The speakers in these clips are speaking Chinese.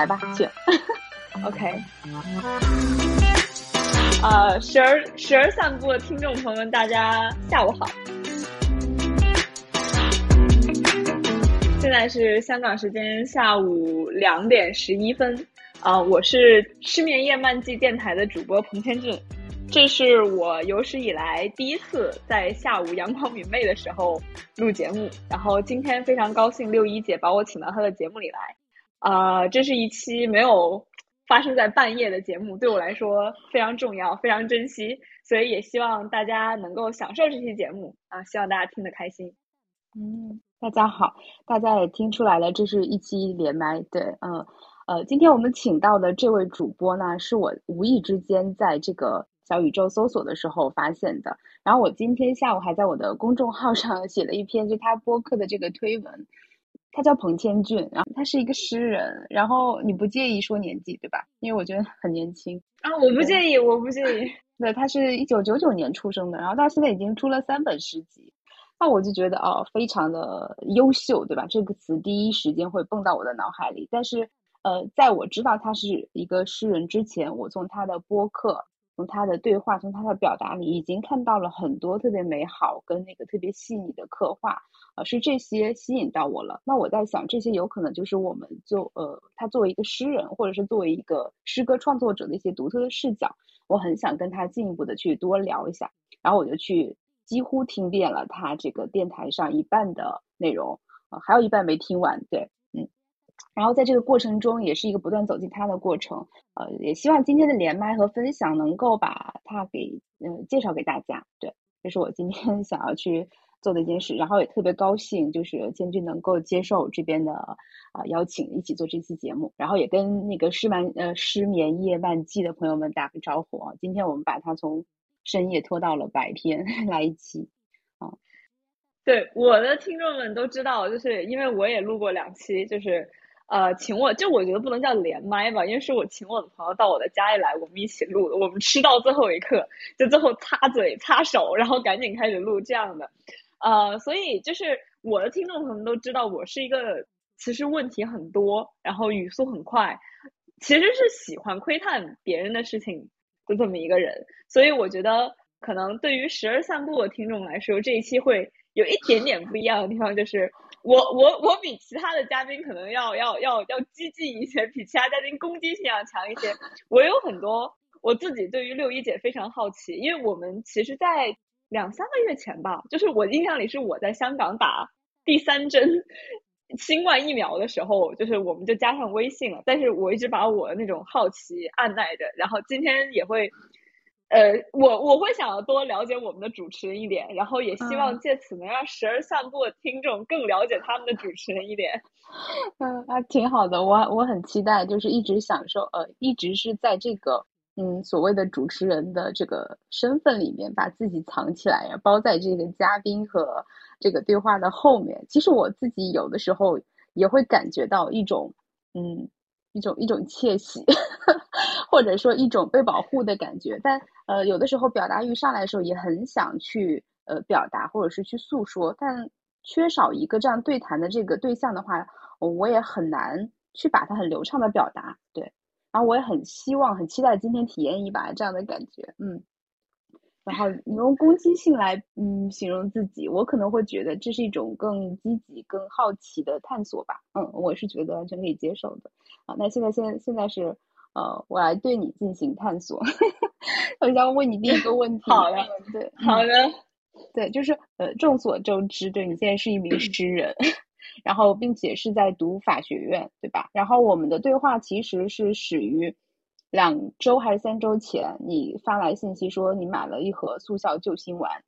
来吧，去。OK。呃，时而时而散步的听众朋友们，大家下午好。现在是香港时间下午两点十一分。啊，我是失眠夜漫记电台的主播彭天俊。这是我有史以来第一次在下午阳光明媚的时候录节目，然后今天非常高兴六一姐把我请到她的节目里来，啊，这是一期没有发生在半夜的节目，对我来说非常重要，非常珍惜，所以也希望大家能够享受这期节目啊，希望大家听得开心。嗯，大家好，大家也听出来了，这是一期连麦，对，嗯，呃，今天我们请到的这位主播呢，是我无意之间在这个。小宇宙搜索的时候发现的，然后我今天下午还在我的公众号上 写了一篇就他播客的这个推文，他叫彭千俊，然后他是一个诗人，然后你不介意说年纪对吧？因为我觉得很年轻啊，我不介意，我不介意。对，他是一九九九年出生的，然后到现在已经出了三本诗集，那我就觉得哦，非常的优秀，对吧？这个词第一时间会蹦到我的脑海里，但是呃，在我知道他是一个诗人之前，我从他的播客。从他的对话，从他的表达里，已经看到了很多特别美好跟那个特别细腻的刻画，是这些吸引到我了。那我在想，这些有可能就是我们就呃，他作为一个诗人，或者是作为一个诗歌创作者的一些独特的视角。我很想跟他进一步的去多聊一下，然后我就去几乎听遍了他这个电台上一半的内容，呃，还有一半没听完，对。嗯然后在这个过程中，也是一个不断走进他的过程。呃，也希望今天的连麦和分享能够把他给嗯介绍给大家。对，这是我今天 想要去做的一件事。然后也特别高兴，就是千军能够接受这边的啊邀请，一起做这期节目。然后也跟那个失眠呃失眠夜漫记的朋友们打个招呼啊。今天我们把它从深夜拖到了白天 来一期啊。对，我的听众们都知道，就是因为我也录过两期，就是。呃，请我就我觉得不能叫连麦吧，因为是我请我的朋友到我的家里来，我们一起录的。我们吃到最后一刻，就最后擦嘴擦手，然后赶紧开始录这样的。呃，所以就是我的听众朋友们都知道，我是一个其实问题很多，然后语速很快，其实是喜欢窥探别人的事情的这么一个人。所以我觉得，可能对于时而散步的听众来说，这一期会有一点点不一样的地方，就是。我我我比其他的嘉宾可能要要要要激进一些，比其他嘉宾攻击性要强一些。我有很多我自己对于六一姐非常好奇，因为我们其实，在两三个月前吧，就是我印象里是我在香港打第三针新冠疫苗的时候，就是我们就加上微信了。但是我一直把我的那种好奇按耐着，然后今天也会。呃，我我会想要多了解我们的主持人一点，然后也希望借此能让时而散步的听众更了解他们的主持人一点。嗯，还挺好的，我我很期待，就是一直享受，呃，一直是在这个嗯所谓的主持人的这个身份里面，把自己藏起来，包在这个嘉宾和这个对话的后面。其实我自己有的时候也会感觉到一种嗯。一种一种窃喜，或者说一种被保护的感觉，但呃，有的时候表达欲上来的时候，也很想去呃表达，或者是去诉说，但缺少一个这样对谈的这个对象的话，我也很难去把它很流畅的表达。对，然后我也很希望、很期待今天体验一把这样的感觉，嗯。然后 你用攻击性来嗯形容自己，我可能会觉得这是一种更积极、更好奇的探索吧。嗯，我是觉得完全可以接受的。啊，那现在现现在是呃，我来对你进行探索。我想问你第一个问题。好的，对，好的，对，就是呃，众所周知，对你现在是一名诗人，然后并且是在读法学院，对吧？然后我们的对话其实是始于。两周还是三周前，你发来信息说你买了一盒速效救心丸。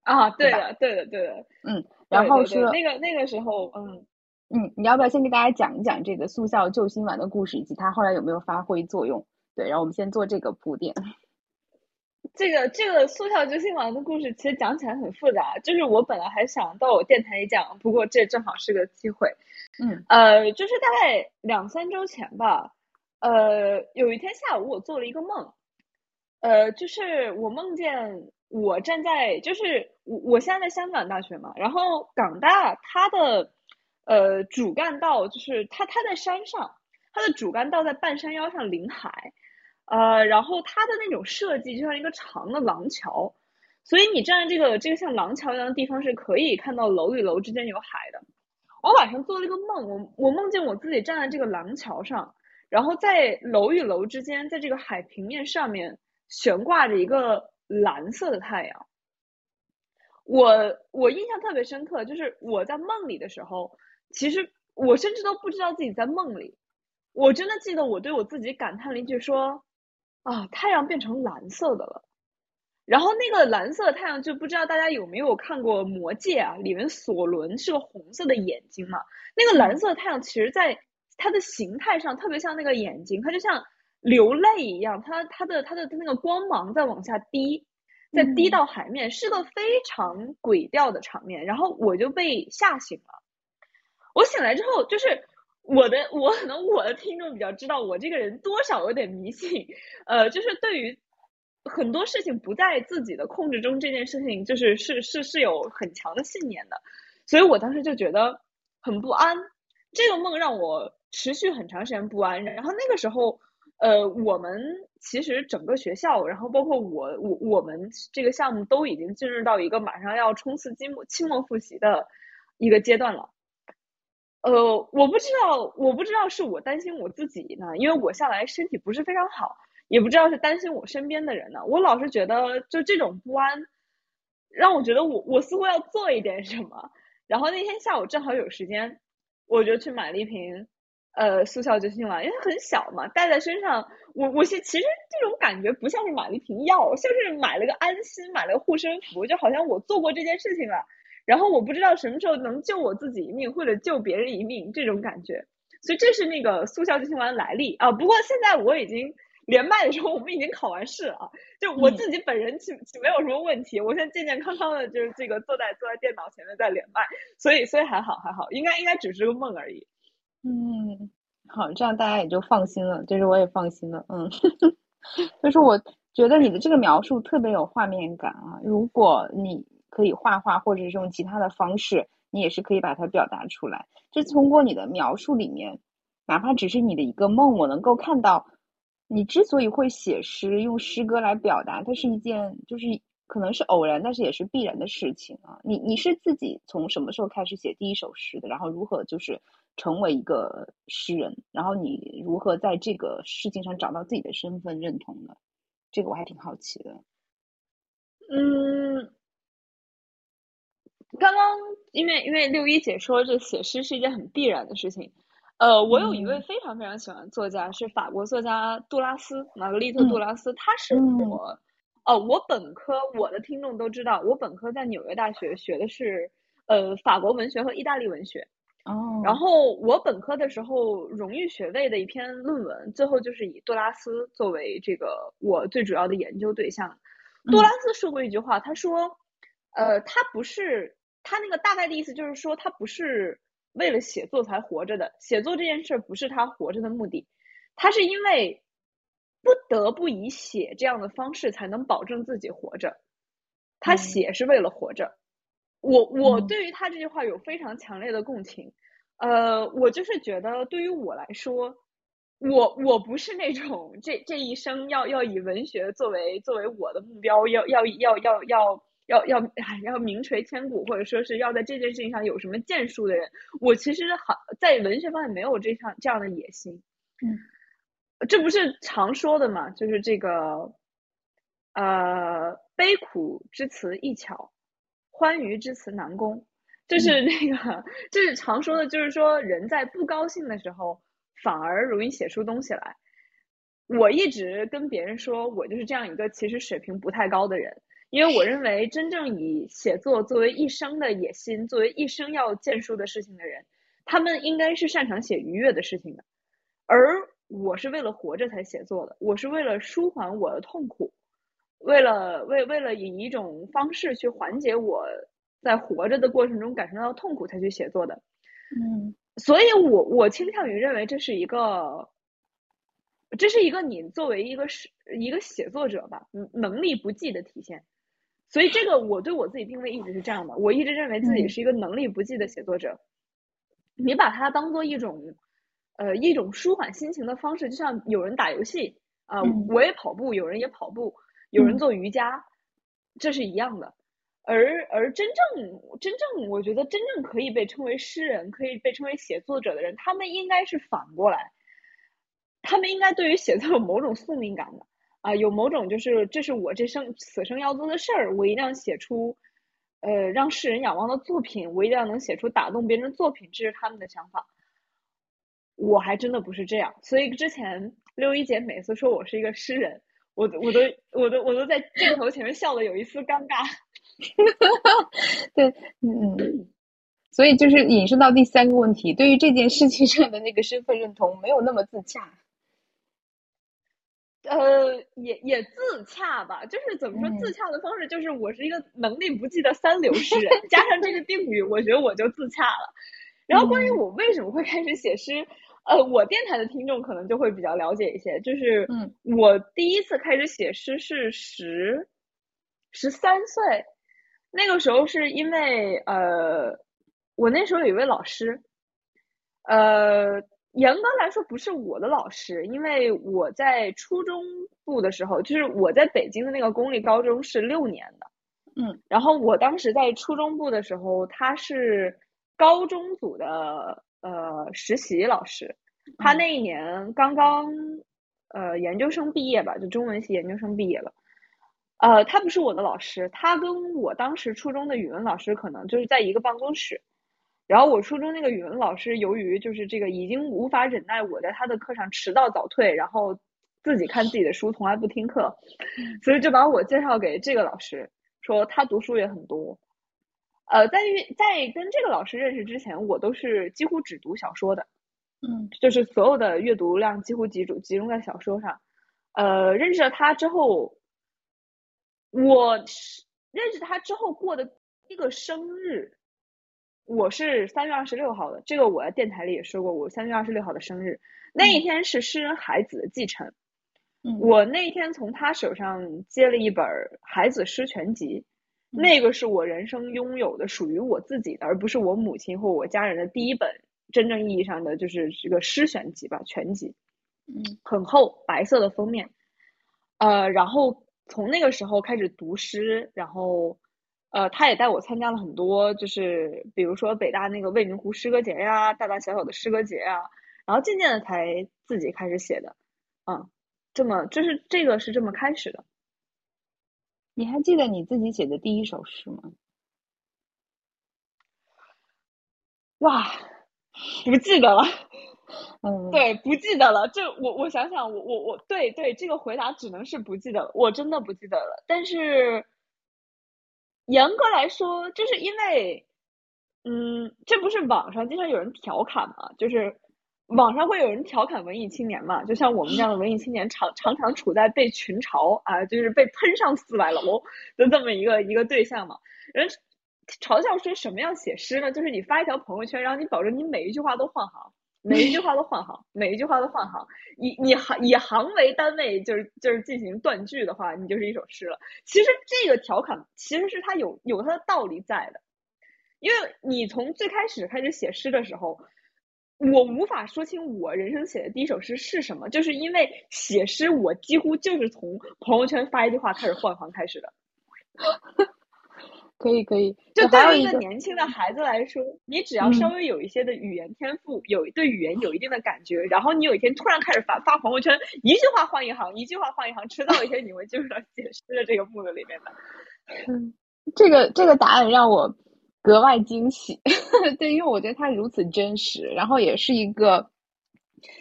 啊，对的，对的，对的，嗯，然后是那个那个时候，嗯嗯，你要不要先给大家讲一讲这个速效救心丸的故事，以及它后来有没有发挥作用？对，然后我们先做这个铺垫。这个这个速效救心丸的故事其实讲起来很复杂，就是我本来还想到我电台里讲，不过这正好是个机会。嗯，呃，就是大概两三周前吧。呃，有一天下午我做了一个梦，呃，就是我梦见我站在，就是我我现在在香港大学嘛，然后港大它的呃主干道就是它它在山上，它的主干道在半山腰上临海，呃，然后它的那种设计就像一个长的廊桥，所以你站在这个这个像廊桥一样的地方是可以看到楼与楼之间有海的。我晚上做了一个梦，我我梦见我自己站在这个廊桥上，然后在楼与楼之间，在这个海平面上面悬挂着一个蓝色的太阳。我我印象特别深刻，就是我在梦里的时候，其实我甚至都不知道自己在梦里。我真的记得我对我自己感叹了一句说：“啊，太阳变成蓝色的了。”然后那个蓝色太阳就不知道大家有没有看过《魔戒》啊？里面索伦是个红色的眼睛嘛？那个蓝色太阳其实在它的形态上特别像那个眼睛，它就像流泪一样，它它的它的那个光芒在往下滴，在滴到海面，是个非常鬼调的场面。然后我就被吓醒了。我醒来之后，就是我的我可能我的听众比较知道我这个人多少有点迷信，呃，就是对于。很多事情不在自己的控制中，这件事情就是是是是有很强的信念的，所以我当时就觉得很不安。这个梦让我持续很长时间不安。然后那个时候，呃，我们其实整个学校，然后包括我我我们这个项目都已经进入到一个马上要冲刺期末期末复习的一个阶段了。呃，我不知道，我不知道是我担心我自己呢，因为我下来身体不是非常好。也不知道是担心我身边的人呢，我老是觉得就这种不安，让我觉得我我似乎要做一点什么。然后那天下午正好有时间，我就去买了一瓶呃速效救心丸，因为它很小嘛，带在身上。我我其其实这种感觉不像是买了一瓶药，像是买了个安心，买了个护身符，就好像我做过这件事情了。然后我不知道什么时候能救我自己一命，或者救别人一命这种感觉。所以这是那个速效救心丸的来历啊。不过现在我已经。连麦的时候，我们已经考完试了，就我自己本人其其没有什么问题，我现在健健康康的，就是这个坐在坐在电脑前面在连麦，所以所以还好还好，应该应该只是个梦而已。嗯，好，这样大家也就放心了，就是我也放心了。嗯，就是我觉得你的这个描述特别有画面感啊，如果你可以画画或者是用其他的方式，你也是可以把它表达出来。就通过你的描述里面，哪怕只是你的一个梦，我能够看到。你之所以会写诗，用诗歌来表达，它是一件就是可能是偶然，但是也是必然的事情啊。你你是自己从什么时候开始写第一首诗的？然后如何就是成为一个诗人？然后你如何在这个事情上找到自己的身份认同呢？这个我还挺好奇的。嗯，刚刚因为因为六一姐说这写诗是一件很必然的事情。呃，我有一位非常非常喜欢的作家，是法国作家杜拉斯，玛格丽特·杜拉斯。他是我，哦，我本科我的听众都知道，我本科在纽约大学学的是呃法国文学和意大利文学。哦。然后我本科的时候，荣誉学位的一篇论文，最后就是以杜拉斯作为这个我最主要的研究对象。杜拉斯说过一句话，他说，呃，他不是他那个大概的意思就是说，他不是。为了写作才活着的，写作这件事不是他活着的目的，他是因为不得不以写这样的方式才能保证自己活着，他写是为了活着。我我对于他这句话有非常强烈的共情，呃，我就是觉得对于我来说，我我不是那种这这一生要要以文学作为作为我的目标，要要要要要。要要要名垂千古，或者说是要在这件事情上有什么建树的人，我其实好在文学方面没有这样这样的野心。嗯，这不是常说的嘛？就是这个，呃，悲苦之词易巧，欢愉之词难攻。就是那个，就是常说的，就是说人在不高兴的时候反而容易写出东西来。我一直跟别人说，我就是这样一个其实水平不太高的人。因为我认为，真正以写作作为一生的野心，作为一生要建树的事情的人，他们应该是擅长写愉悦的事情的。而我是为了活着才写作的，我是为了舒缓我的痛苦，为了为为了以一种方式去缓解我在活着的过程中感受到痛苦才去写作的。嗯，所以我我倾向于认为这是一个，这是一个你作为一个是一个写作者吧，能力不济的体现。所以这个我对我自己定位一直是这样的，我一直认为自己是一个能力不济的写作者。你把它当做一种，呃，一种舒缓心情的方式，就像有人打游戏啊，我也跑步，有人也跑步，有人做瑜伽，这是一样的。而而真正真正，我觉得真正可以被称为诗人，可以被称为写作者的人，他们应该是反过来，他们应该对于写作有某种宿命感的啊，有某种就是这是我这生此生要做的事儿，我一定要写出，呃，让世人仰望的作品，我一定要能写出打动别人的作品，这是他们的想法。我还真的不是这样，所以之前六一姐每次说我是一个诗人，我我都我都我都在镜头前面笑的有一丝尴尬。对，嗯嗯，所以就是引申到第三个问题，对于这件事情上的那个身份认同没有那么自洽。呃，也也自洽吧，就是怎么说自洽的方式，就是我是一个能力不济的三流诗人，加上这个定语，我觉得我就自洽了。然后关于我为什么会开始写诗，呃，我电台的听众可能就会比较了解一些，就是嗯，我第一次开始写诗是十十三岁。那个时候是因为呃，我那时候有一位老师，呃，严格来说不是我的老师，因为我在初中部的时候，就是我在北京的那个公立高中是六年的，嗯，然后我当时在初中部的时候，他是高中组的呃实习老师，他那一年刚刚呃研究生毕业吧，就中文系研究生毕业了。呃，他不是我的老师，他跟我当时初中的语文老师可能就是在一个办公室。然后我初中那个语文老师，由于就是这个已经无法忍耐我在他的课上迟到早退，然后自己看自己的书，从来不听课，所以就把我介绍给这个老师，说他读书也很多。呃，在在跟这个老师认识之前，我都是几乎只读小说的，嗯，就是所有的阅读量几乎集中集中在小说上。呃，认识了他之后。我是认识他之后过的第一个生日，我是三月二十六号的。这个我在电台里也说过，我三月二十六号的生日那一天是诗人海子的继承。我那天从他手上接了一本海子诗全集，那个是我人生拥有的属于我自己的，而不是我母亲或我家人的第一本真正意义上的就是这个诗选集吧，全集。嗯，很厚，白色的封面。呃，然后。从那个时候开始读诗，然后，呃，他也带我参加了很多，就是比如说北大那个未名湖诗歌节呀，大大小小的诗歌节呀，然后渐渐的才自己开始写的，嗯，这么，就是这个是这么开始的。你还记得你自己写的第一首诗吗？哇，不记得了。嗯，对，不记得了。这我我想想，我我我对对这个回答只能是不记得了，我真的不记得了。但是严格来说，就是因为，嗯，这不是网上经常有人调侃嘛？就是网上会有人调侃文艺青年嘛？就像我们这样的文艺青年，常常常处在被群嘲啊，就是被喷上四百楼的这么一个一个对象嘛。人嘲笑说什么样写诗呢？就是你发一条朋友圈，然后你保证你每一句话都换行。每一句话都换行，每一句话都换行。以你行以行为单位，就是就是进行断句的话，你就是一首诗了。其实这个调侃其实是它有有它的道理在的，因为你从最开始开始写诗的时候，我无法说清我人生写的第一首诗是什么，就是因为写诗我几乎就是从朋友圈发一句话开始换行开始的。可以可以，就对于一个年轻的孩子来说，你只要稍微有一些的语言天赋，有对语言有一定的感觉，然后你有一天突然开始发发朋友圈，一句话换一行，一句话换一行，迟早有一天你会进入到写诗的这个步子里面的。嗯，这个这个答案让我格外惊喜，对，因为我觉得它如此真实，然后也是一个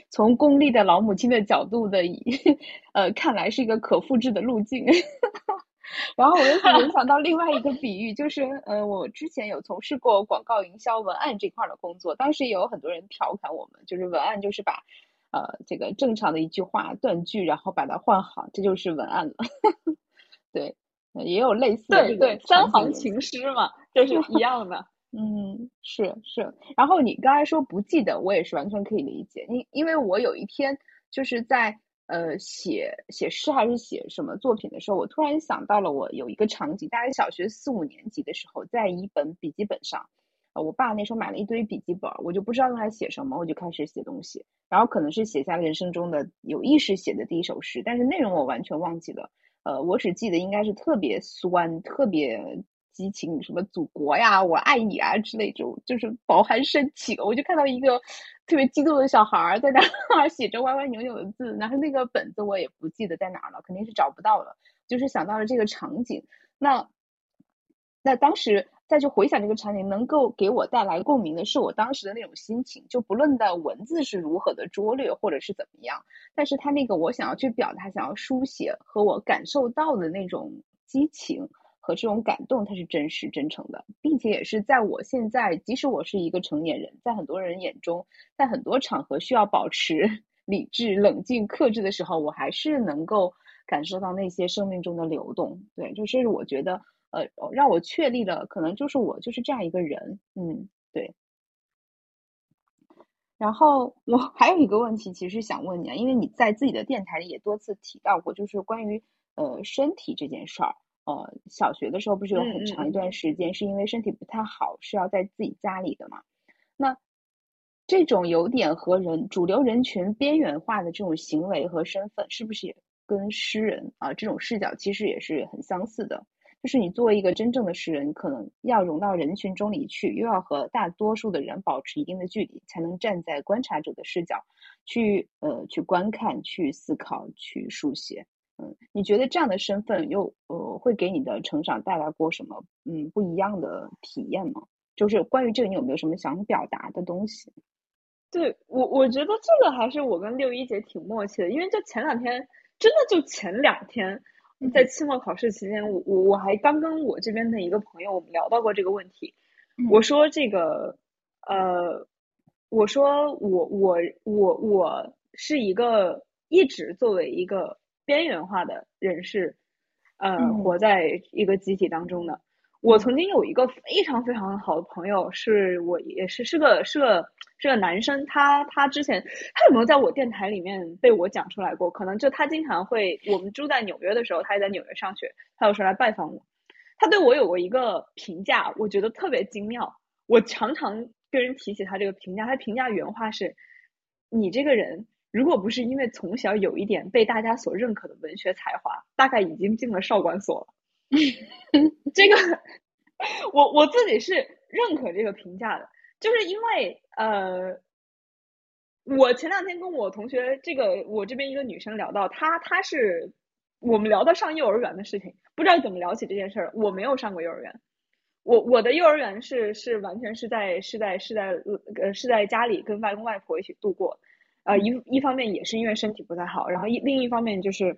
从功利的老母亲的角度的，呃，看来是一个可复制的路径。然后我又联想到另外一个比喻，就是，呃，我之前有从事过广告营销文案这块的工作，当时也有很多人调侃我们，就是文案就是把，呃，这个正常的一句话断句，然后把它换好，这就是文案了。对，也有类似的对对，三行情诗嘛，就是一样的。嗯，是是。然后你刚才说不记得，我也是完全可以理解，因因为我有一天就是在。呃，写写诗还是写什么作品的时候，我突然想到了，我有一个场景，大概小学四五年级的时候，在一本笔记本上，呃，我爸那时候买了一堆笔记本，我就不知道用来写什么，我就开始写东西，然后可能是写下人生中的有意识写的第一首诗，但是内容我完全忘记了。呃，我只记得应该是特别酸、特别激情，什么祖国呀、我爱你啊之类就，就是饱含深情。我就看到一个特别激动的小孩在那儿 写着歪歪扭扭的字，然后那个本子我也不记得在哪儿了，肯定是找不到了。就是想到了这个场景，那那当时。再去回想这个场景，能够给我带来共鸣的是我当时的那种心情，就不论的文字是如何的拙劣或者是怎么样，但是他那个我想要去表达、想要书写和我感受到的那种激情和这种感动，它是真实真诚的，并且也是在我现在，即使我是一个成年人，在很多人眼中，在很多场合需要保持 理智、冷静、克制的时候，我还是能够感受到那些生命中的流动。对，就是我觉得。呃，让我确立了，可能就是我就是这样一个人，嗯，对。然后我还有一个问题，其实想问你啊，因为你在自己的电台里也多次提到过，就是关于呃身体这件事儿。呃，小学的时候不是有很长一段时间是因为身体不太好，是要在自己家里的嘛？那这种有点和人主流人群边缘化的这种行为和身份，是不是也跟诗人啊这种视角其实也是很相似的？就是你作为一个真正的诗人，可能要融到人群中里去，又要和大多数的人保持一定的距离，才能站在观察者的视角去呃去观看、去思考、去书写。嗯，你觉得这样的身份又呃会给你的成长带来过什么嗯不一样的体验吗？就是关于这个，你有没有什么想表达的东西？对我，我觉得这个还是我跟六一姐挺默契的，因为就前两天，真的就前两天。在期末考试期间，我我我还刚跟我这边的一个朋友我们聊到过这个问题。我说这个，呃，我说我我我我是一个一直作为一个边缘化的人士，呃，活在一个集体当中的。我曾经有一个非常非常好的朋友，是我也是是个是个是个男生，他他之前他有没有在我电台里面被我讲出来过？可能就他经常会，我们住在纽约的时候，他也在纽约上学，他有时候来拜访我。他对我有过一个评价，我觉得特别精妙。我常常跟人提起他这个评价，他评价原话是：你这个人，如果不是因为从小有一点被大家所认可的文学才华，大概已经进了少管所了。这个，我我自己是认可这个评价的，就是因为呃，我前两天跟我同学，这个我这边一个女生聊到，她她是我们聊到上幼儿园的事情，不知道怎么聊起这件事儿。我没有上过幼儿园，我我的幼儿园是是完全是在是在是在呃是在家里跟外公外婆一起度过，呃一一方面也是因为身体不太好，然后一另一方面就是。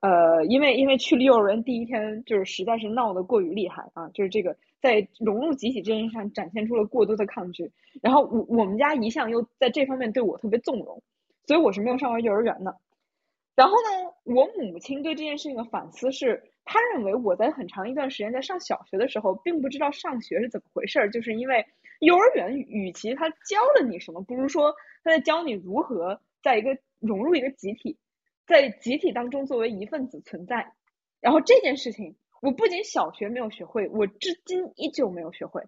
呃，因为因为去幼儿园第一天，就是实在是闹得过于厉害啊，就是这个在融入集体这件事上展现出了过多的抗拒。然后我我们家一向又在这方面对我特别纵容，所以我是没有上过幼儿园的。然后呢，我母亲对这件事情的反思是，她认为我在很长一段时间在上小学的时候，并不知道上学是怎么回事儿，就是因为幼儿园与其他教了你什么，不如说他在教你如何在一个融入一个集体。在集体当中作为一份子存在，然后这件事情，我不仅小学没有学会，我至今依旧没有学会，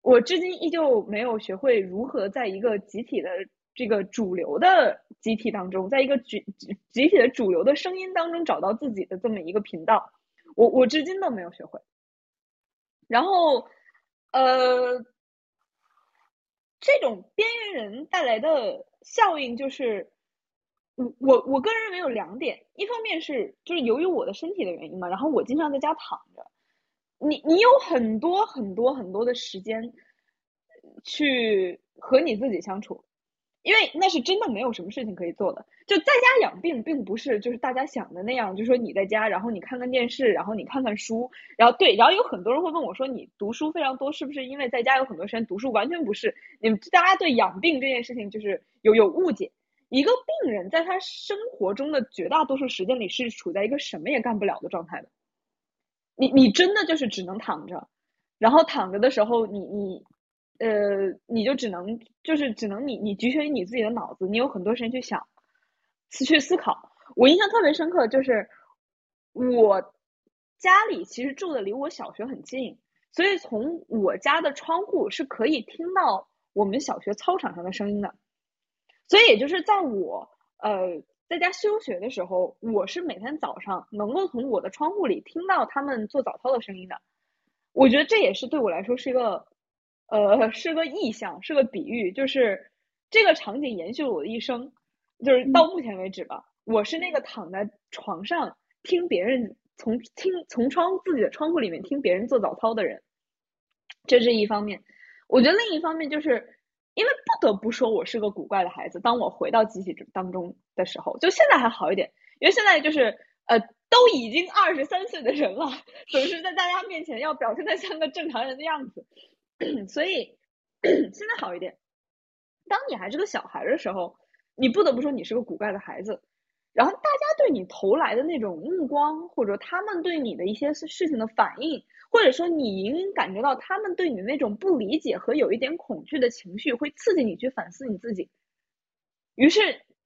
我至今依旧没有学会如何在一个集体的这个主流的集体当中，在一个集集体的主流的声音当中找到自己的这么一个频道，我我至今都没有学会。然后，呃，这种边缘人带来的效应就是。我我我个人认为有两点，一方面是就是由于我的身体的原因嘛，然后我经常在家躺着，你你有很多很多很多的时间去和你自己相处，因为那是真的没有什么事情可以做的。就在家养病，并不是就是大家想的那样，就说你在家，然后你看看电视，然后你看看书，然后对，然后有很多人会问我说，你读书非常多，是不是因为在家有很多时间读书？完全不是，你们大家对养病这件事情就是有有误解。一个病人在他生活中的绝大多数时间里是处在一个什么也干不了的状态的。你你真的就是只能躺着，然后躺着的时候，你你呃，你就只能就是只能你你局限于你自己的脑子，你有很多时间去想，去思考。我印象特别深刻，就是我家里其实住的离我小学很近。所以从我家的窗户是可以听到我们小学操场上的声音的。所以也就是在我呃在家休学的时候，我是每天早上能够从我的窗户里听到他们做早操的声音的。我觉得这也是对我来说是一个呃是个意象，是个比喻，就是这个场景延续了我的一生，就是到目前为止吧，我是那个躺在床上听别人从听从窗自己的窗户里面听别人做早操的人，这是一方面。我觉得另一方面就是。因为不得不说，我是个古怪的孩子。当我回到集体当中的时候，就现在还好一点，因为现在就是呃，都已经二十三岁的人了，总是在大家面前要表现的像个正常人的样子，所以 现在好一点。当你还是个小孩的时候，你不得不说你是个古怪的孩子。然后大家对你投来的那种目光，或者他们对你的一些事情的反应，或者说你隐隐感觉到他们对你的那种不理解和有一点恐惧的情绪，会刺激你去反思你自己。于是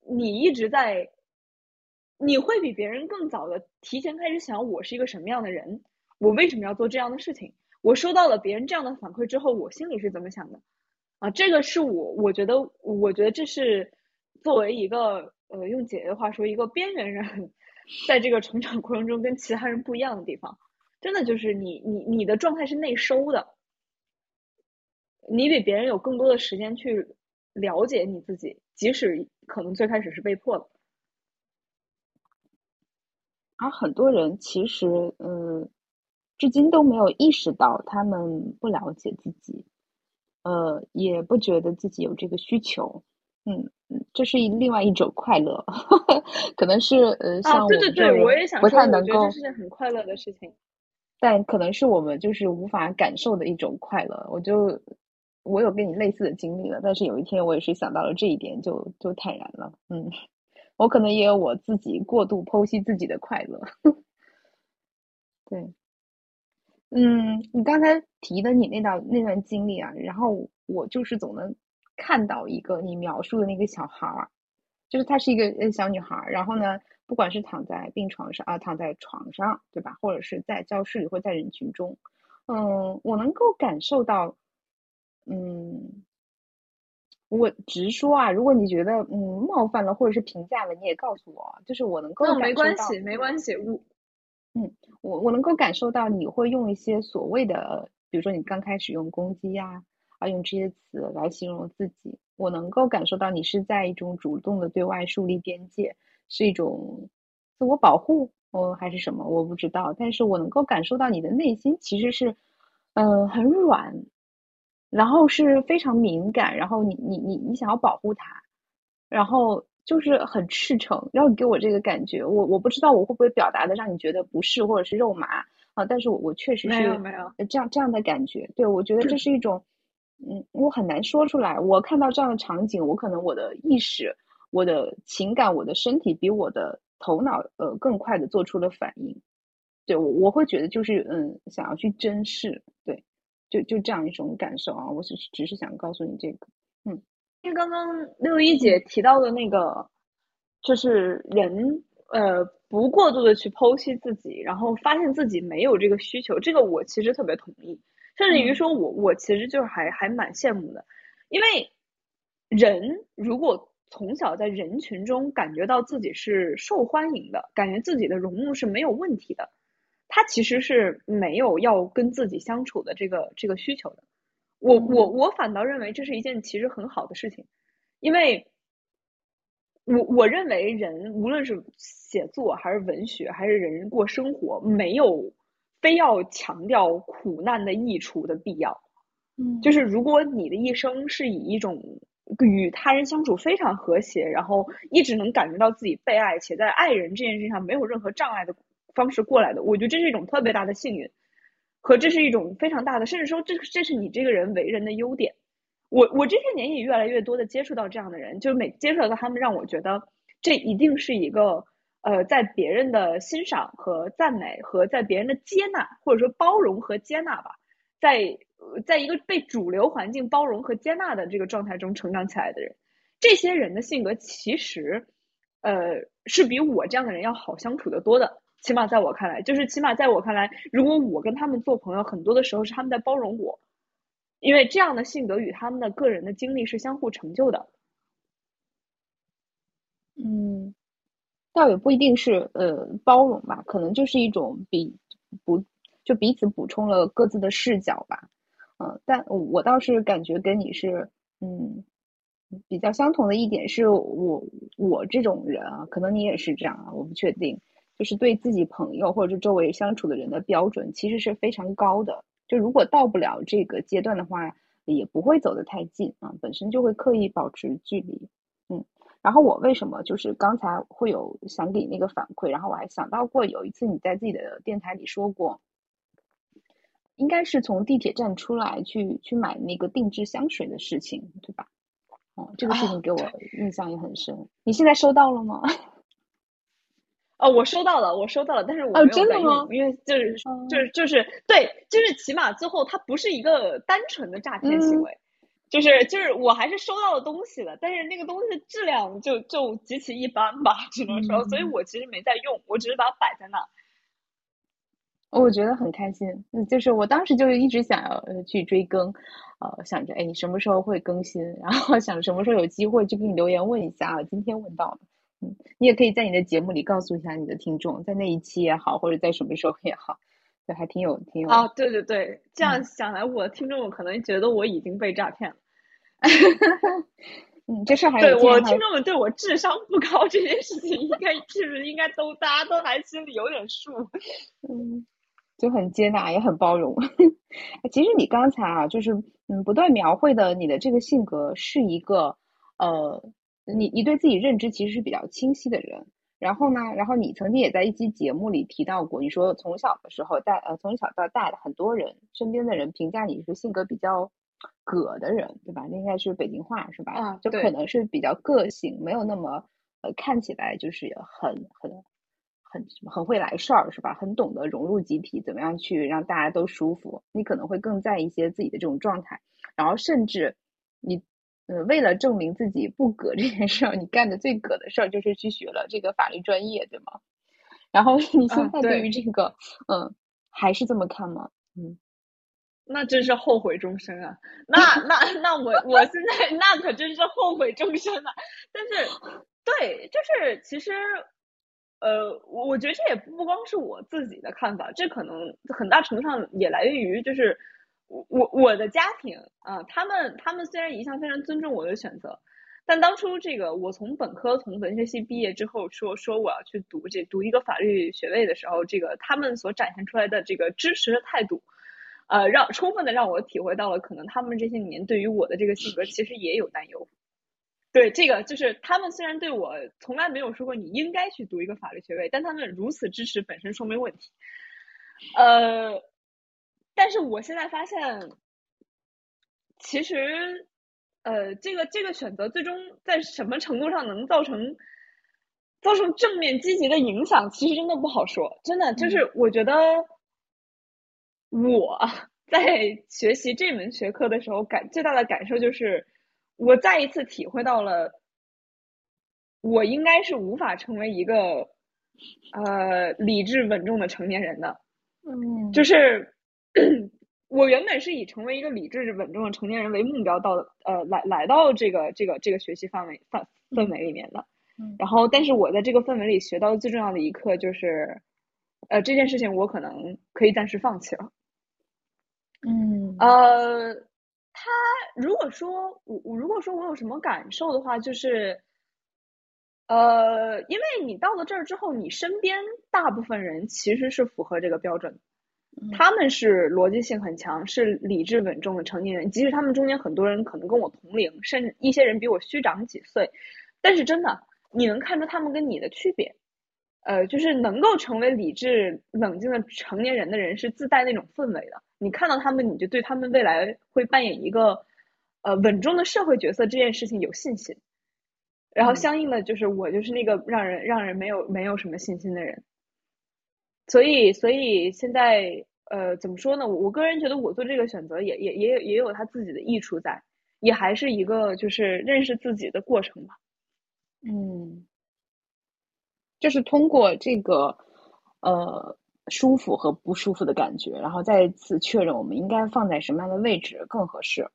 你一直在，你会比别人更早的提前开始想我是一个什么样的人，我为什么要做这样的事情？我收到了别人这样的反馈之后，我心里是怎么想的？啊，这个是我我觉得，我觉得这是作为一个。呃，用姐姐的话说，一个边缘人，在这个成长过程中跟其他人不一样的地方，真的就是你你你的状态是内收的，你比别人有更多的时间去了解你自己，即使可能最开始是被迫的。而很多人其实，嗯，至今都没有意识到他们不了解自己，呃，也不觉得自己有这个需求。嗯嗯，这是另外一种快乐，可能是呃，像我对对对，我也想不太能够，这是件很快乐的事情，但可能是我们就是无法感受的一种快乐。我就我有跟你类似的经历了，但是有一天我也是想到了这一点，就就坦然了。嗯，我可能也有我自己过度剖析自己的快乐。对，嗯，你刚才提的你那段那段经历啊，然后我就是总能。看到一个你描述的那个小孩儿，就是她是一个呃小女孩儿，然后呢，不管是躺在病床上啊，躺在床上，对吧？或者是在教室里，或在人群中，嗯，我能够感受到，嗯，我直说啊，如果你觉得嗯冒犯了或者是评价了，你也告诉我，就是我能够感受到。没关系，没关系，我，嗯，我我能够感受到你会用一些所谓的，比如说你刚开始用攻击呀。啊，用这些词来形容自己，我能够感受到你是在一种主动的对外树立边界，是一种自我保护，哦，还是什么？我不知道。但是我能够感受到你的内心其实是，嗯，很软，然后是非常敏感，然后你你你你想要保护他，然后就是很赤诚，然后给我这个感觉，我我不知道我会不会表达的让你觉得不适或者是肉麻啊，但是我我确实是没有没有这样这样的感觉，对我觉得这是一种。嗯，我很难说出来。我看到这样的场景，我可能我的意识、我的情感、我的身体比我的头脑呃更快的做出了反应。对我，我会觉得就是嗯，想要去珍视，对，就就这样一种感受啊。我只是只是想告诉你这个，嗯，因为刚刚六一姐提到的那个，就是人呃不过度的去剖析自己，然后发现自己没有这个需求，这个我其实特别同意。甚至于说，我我其实就是还还蛮羡慕的，因为人如果从小在人群中感觉到自己是受欢迎的，感觉自己的融入是没有问题的，他其实是没有要跟自己相处的这个这个需求的。我我我反倒认为这是一件其实很好的事情，因为我我认为人无论是写作还是文学还是人过生活，没有。非要强调苦难的益处的必要，嗯，就是如果你的一生是以一种与他人相处非常和谐，然后一直能感觉到自己被爱，且在爱人这件事上没有任何障碍的方式过来的，我觉得这是一种特别大的幸运，和这是一种非常大的，甚至说这这是你这个人为人的优点。我我这些年也越来越多的接触到这样的人，就是每接触到他们，让我觉得这一定是一个。呃，在别人的欣赏和赞美，和在别人的接纳或者说包容和接纳吧，在在一个被主流环境包容和接纳的这个状态中成长起来的人，这些人的性格其实，呃，是比我这样的人要好相处的多的。起码在我看来，就是起码在我看来，如果我跟他们做朋友，很多的时候是他们在包容我，因为这样的性格与他们的个人的经历是相互成就的。嗯，倒也不一定是呃包容吧，可能就是一种比不就彼此补充了各自的视角吧。嗯，但我倒是感觉跟你是嗯比较相同的一点是我我这种人啊，可能你也是这样啊，我不确定。就是对自己朋友或者是周围相处的人的标准，其实是非常高的。就如果到不了这个阶段的话，也不会走得太近啊，本身就会刻意保持距离。嗯，然后我为什么就是刚才会有想给你那个反馈，然后我还想到过有一次你在自己的电台里说过，应该是从地铁站出来去去买那个定制香水的事情，对吧？哦，这个事情给我印象也很深。你现在收到了吗？哦，我收到了，我收到了，但是我没有在用，因为就是就是就是对，就是起码最后它不是一个单纯的诈骗行为，就是就是我还是收到了东西了，但是那个东西质量就就极其一般吧，只能说，所以我其实没在用，我只是把它摆在那。我觉得很开心，嗯，就是我当时就一直想要去追更，呃，想着哎，你什么时候会更新，然后想什么时候有机会就给你留言问一下，今天问到了。嗯，你也可以在你的节目里告诉一下你的听众，在那一期也好，或者在什么时候也好，对，还挺有挺有哦，对对对，这样想来，我的听众可能觉得我已经被诈骗了。嗯，这事还对我听众们对我智商不高这件事情，应该是不是应该都大家都还心里有点数？嗯，就很接纳，也很包容。其实你刚才啊，就是嗯，不断描绘的你的这个性格是一个呃。你你对自己认知其实是比较清晰的人，然后呢，然后你曾经也在一期节目里提到过，你说从小的时候大呃从小到大的很多人身边的人评价你是性格比较葛的人，对吧？那应该是北京话是吧？啊，就可能是比较个性，没有那么呃看起来就是很很很很会来事儿是吧？很懂得融入集体，怎么样去让大家都舒服？你可能会更在意一些自己的这种状态，然后甚至你。呃，为了证明自己不葛这件事儿，你干的最葛的事儿就是去学了这个法律专业，对吗？然后你现在对于这个，嗯，还是这么看吗？嗯，那真是后悔终生啊！那 那那我我现在那可真是后悔终生啊！但是，对，就是其实，呃，我觉得这也不光是我自己的看法，这可能很大程度上也来源于就是。我我我的家庭啊，他们他们虽然一向非常尊重我的选择，但当初这个我从本科从文学系毕业之后，说说我要去读这读一个法律学位的时候，这个他们所展现出来的这个支持的态度，呃，让充分的让我体会到了，可能他们这些年对于我的这个性格其实也有担忧。对，这个就是他们虽然对我从来没有说过你应该去读一个法律学位，但他们如此支持本身说明问题。呃。但是我现在发现，其实，呃，这个这个选择最终在什么程度上能造成造成正面积极的影响，其实真的不好说。真的，就是我觉得我在学习这门学科的时候，感最大的感受就是，我再一次体会到了，我应该是无法成为一个呃理智稳重的成年人的。嗯，就是。我原本是以成为一个理智稳重的成年人为目标到呃来来到这个这个这个学习范围范氛围里面的，然后但是我在这个氛围里学到最重要的一课就是，呃这件事情我可能可以暂时放弃了。嗯，呃，他如果说我如果说我有什么感受的话，就是，呃，因为你到了这儿之后，你身边大部分人其实是符合这个标准。他们是逻辑性很强，是理智稳重的成年人。即使他们中间很多人可能跟我同龄，甚至一些人比我虚长几岁，但是真的，你能看出他们跟你的区别。呃，就是能够成为理智冷静的成年人的人，是自带那种氛围的。你看到他们，你就对他们未来会扮演一个呃稳重的社会角色这件事情有信心。然后相应的，就是我就是那个让人让人没有没有什么信心的人。所以，所以现在，呃，怎么说呢？我我个人觉得，我做这个选择也也也也有它自己的益处在，也还是一个就是认识自己的过程吧。嗯，就是通过这个，呃舒服和不舒服的感觉，然后再次确认我们应该放在什么样的位置更合适。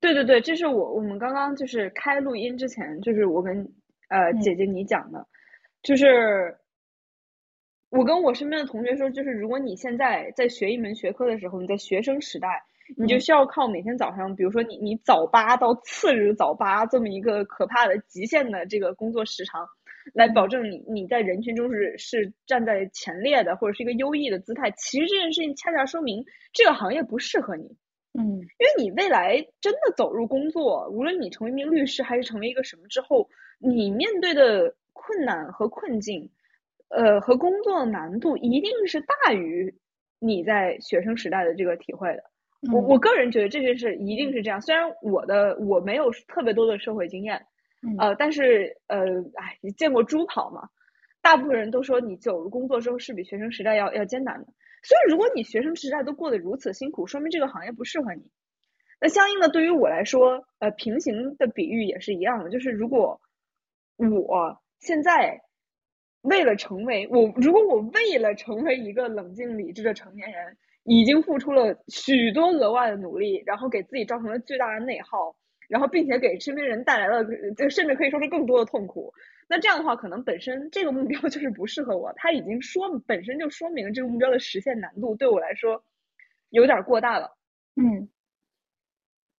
对对对，这是我我们刚刚就是开录音之前，就是我跟呃姐姐你讲的，就是我跟我身边的同学说，就是如果你现在在学一门学科的时候，你在学生时代，你就需要靠每天早上，比如说你你早八到次日早八这么一个可怕的极限的这个工作时长，来保证你你在人群中是是站在前列的，或者是一个优异的姿态。其实这件事情恰恰说明这个行业不适合你。嗯，因为你未来真的走入工作，无论你成为一名律师还是成为一个什么之后，你面对的困难和困境，呃，和工作的难度一定是大于你在学生时代的这个体会的。我我个人觉得这件事一定是这样。虽然我的我没有特别多的社会经验，呃，但是呃，哎，你见过猪跑吗？大部分人都说你走入工作之后是比学生时代要要艰难的。所以，如果你学生时代都过得如此辛苦，说明这个行业不适合你。那相应的，对于我来说，呃，平行的比喻也是一样的，就是如果我现在为了成为我，如果我为了成为一个冷静理智的成年人，已经付出了许多额外的努力，然后给自己造成了巨大的内耗，然后并且给身边人带来了，就甚至可以说是更多的痛苦。那这样的话，可能本身这个目标就是不适合我，他已经说本身就说明这个目标的实现难度对我来说有点过大了。嗯，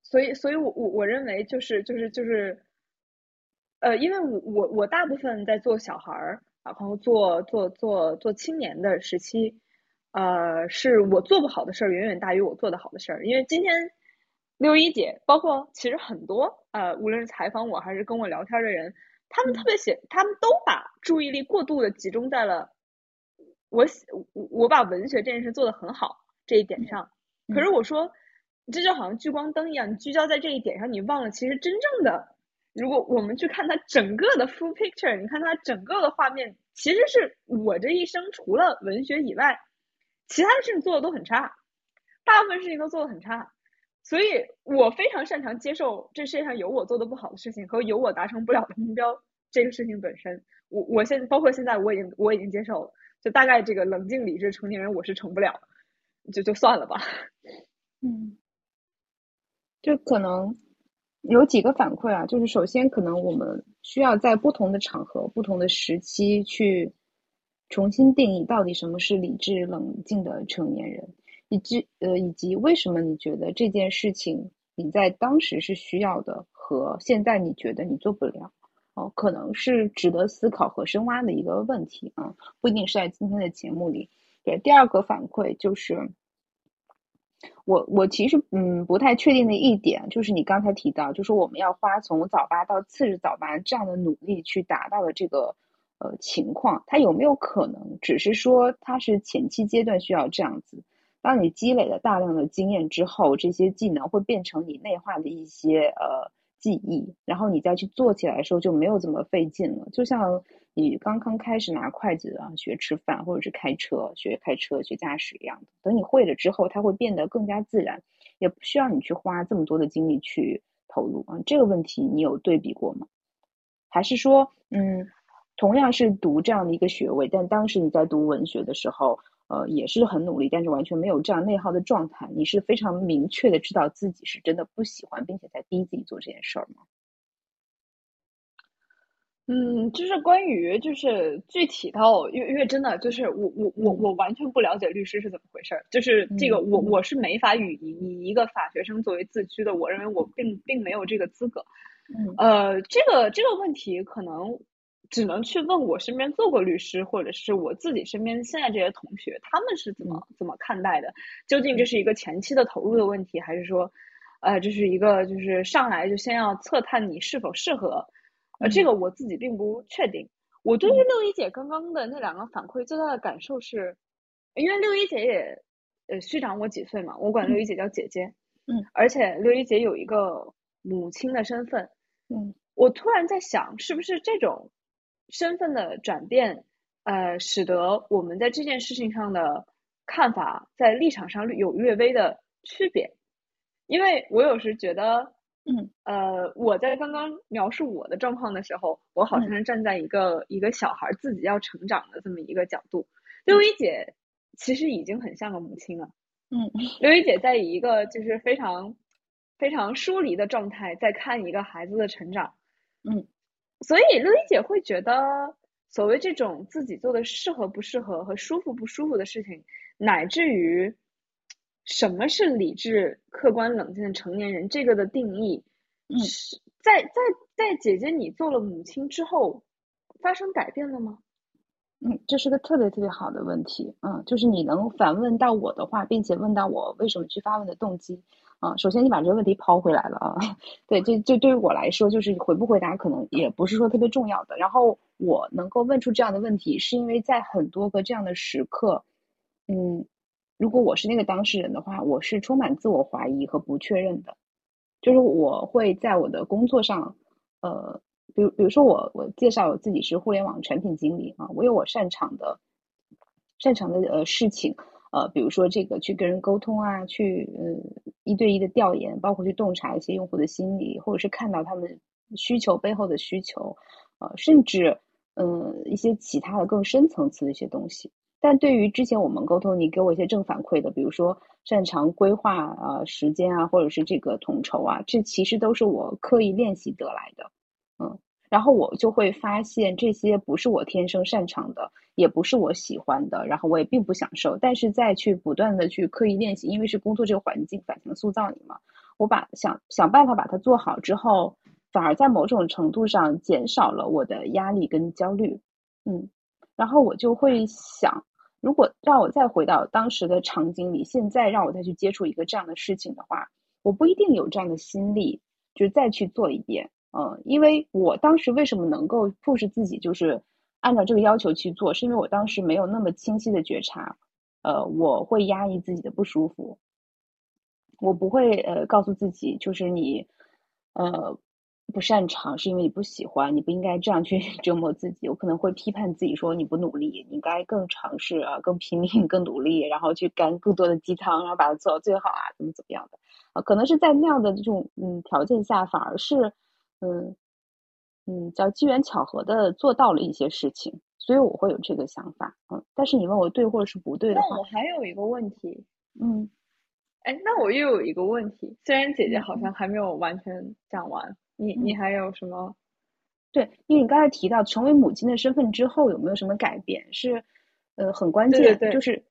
所以，所以我我我认为就是就是就是，呃，因为我我我大部分在做小孩儿，然后做做做做青年的时期，呃，是我做不好的事儿远远大于我做的好的事儿。因为今天六一姐，包括其实很多呃，无论是采访我还是跟我聊天的人。他们特别写，他们都把注意力过度的集中在了我写我我把文学这件事做得很好这一点上。可是我说，这就好像聚光灯一样，你聚焦在这一点上，你忘了其实真正的，如果我们去看它整个的 full picture，你看它整个的画面，其实是我这一生除了文学以外，其他的事情做的都很差，大部分事情都做的很差。所以我非常擅长接受这世界上有我做的不好的事情和有我达成不了的目标这个事情本身。我我现包括现在我已经我已经接受了，就大概这个冷静理智成年人我是成不了，就就算了吧。嗯，就可能有几个反馈啊，就是首先可能我们需要在不同的场合、不同的时期去重新定义到底什么是理智冷静的成年人。以及呃，以及为什么你觉得这件事情你在当时是需要的，和现在你觉得你做不了，哦，可能是值得思考和深挖的一个问题啊，不一定是在今天的节目里。对，第二个反馈就是，我我其实嗯不太确定的一点就是你刚才提到，就是我们要花从早八到次日早八这样的努力去达到的这个呃情况，它有没有可能只是说它是前期阶段需要这样子？当你积累了大量的经验之后，这些技能会变成你内化的一些呃记忆，然后你再去做起来的时候就没有这么费劲了。就像你刚刚开始拿筷子啊学吃饭，或者是开车学开车学驾驶一样的。等你会了之后，它会变得更加自然，也不需要你去花这么多的精力去投入啊。这个问题你有对比过吗？还是说，嗯，同样是读这样的一个学位，但当时你在读文学的时候？呃，也是很努力，但是完全没有这样内耗的状态。你是非常明确的知道自己是真的不喜欢，并且在逼自己做这件事儿吗？嗯，就是关于就是具体到，因为因为真的就是我我我我完全不了解律师是怎么回事儿，就是这个我我是没法以以一个法学生作为自居的，我认为我并并没有这个资格。嗯，呃，这个这个问题可能。只能去问我身边做过律师，或者是我自己身边现在这些同学，他们是怎么怎么看待的？究竟这是一个前期的投入的问题，还是说，呃，这是一个就是上来就先要测探你是否适合？呃，这个我自己并不确定。我对于六一姐刚刚的那两个反馈最大的感受是，因为六一姐也呃虚长我几岁嘛，我管六一姐叫姐姐，嗯，而且六一姐有一个母亲的身份，嗯，我突然在想，是不是这种。身份的转变，呃，使得我们在这件事情上的看法在立场上有略微的区别。因为我有时觉得，嗯，呃，我在刚刚描述我的状况的时候，我好像是站在一个一个小孩自己要成长的这么一个角度。六一姐其实已经很像个母亲了。嗯，刘一姐在以一个就是非常非常疏离的状态在看一个孩子的成长。嗯，所以六一姐会觉得，所谓这种自己做的适合不适合和舒服不舒服的事情，乃至于。什么是理智、客观、冷静的成年人？这个的定义，嗯，在在在姐姐你做了母亲之后，发生改变了吗？嗯，这是个特别特别好的问题。嗯，就是你能反问到我的话，并且问到我为什么去发问的动机。啊，首先你把这个问题抛回来了啊。对，这这对于我来说，就是回不回答可能也不是说特别重要的。然后我能够问出这样的问题，是因为在很多个这样的时刻，嗯。如果我是那个当事人的话，我是充满自我怀疑和不确认的，就是我会在我的工作上，呃，比如比如说我我介绍我自己是互联网产品经理啊，我有我擅长的擅长的呃事情，呃，比如说这个去跟人沟通啊，去呃一对一的调研，包括去洞察一些用户的心理，或者是看到他们需求背后的需求，呃，甚至嗯一些其他的更深层次的一些东西。但对于之前我们沟通，你给我一些正反馈的，比如说擅长规划啊时间啊，或者是这个统筹啊，这其实都是我刻意练习得来的，嗯，然后我就会发现这些不是我天生擅长的，也不是我喜欢的，然后我也并不享受，但是再去不断的去刻意练习，因为是工作这个环境反向塑造你嘛，我把想想办法把它做好之后，反而在某种程度上减少了我的压力跟焦虑，嗯，然后我就会想。如果让我再回到当时的场景里，现在让我再去接触一个这样的事情的话，我不一定有这样的心力，就是再去做一遍。嗯，因为我当时为什么能够迫使自己就是按照这个要求去做，是因为我当时没有那么清晰的觉察，呃，我会压抑自己的不舒服，我不会呃告诉自己就是你，呃。不擅长是因为你不喜欢，你不应该这样去 折磨自己。我可能会批判自己说你不努力，你应该更尝试啊，更拼命，更努力，然后去干更多的鸡汤，然后把它做到最好啊，怎么怎么样的啊？可能是在那样的这种嗯条件下，反而是嗯嗯叫机缘巧合的做到了一些事情，所以我会有这个想法。嗯，但是你问我对或者是不对的话，那我还有一个问题，嗯，哎，那我又有一个问题，虽然姐姐好像还没有完全讲完。你你还有什么？对，因为你刚才提到成为母亲的身份之后有没有什么改变，是呃很关键，就是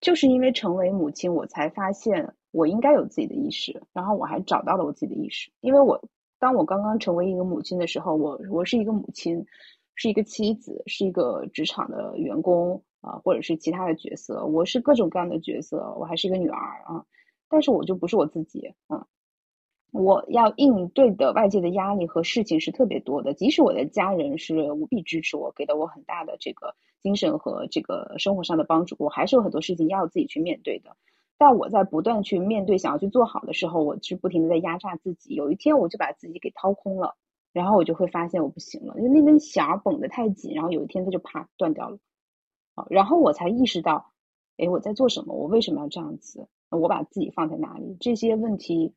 就是因为成为母亲，我才发现我应该有自己的意识，然后我还找到了我自己的意识。因为我当我刚刚成为一个母亲的时候，我我是一个母亲，是一个妻子，是一个职场的员工啊，或者是其他的角色，我是各种各样的角色，我还是一个女儿啊，但是我就不是我自己啊。我要应对的外界的压力和事情是特别多的，即使我的家人是无比支持我，给了我很大的这个精神和这个生活上的帮助，我还是有很多事情要自己去面对的。但我在不断去面对、想要去做好的时候，我是不停的在压榨自己。有一天，我就把自己给掏空了，然后我就会发现我不行了，因为那根弦绷得太紧，然后有一天它就啪断掉了。好，然后我才意识到，哎，我在做什么？我为什么要这样子？我把自己放在哪里？这些问题。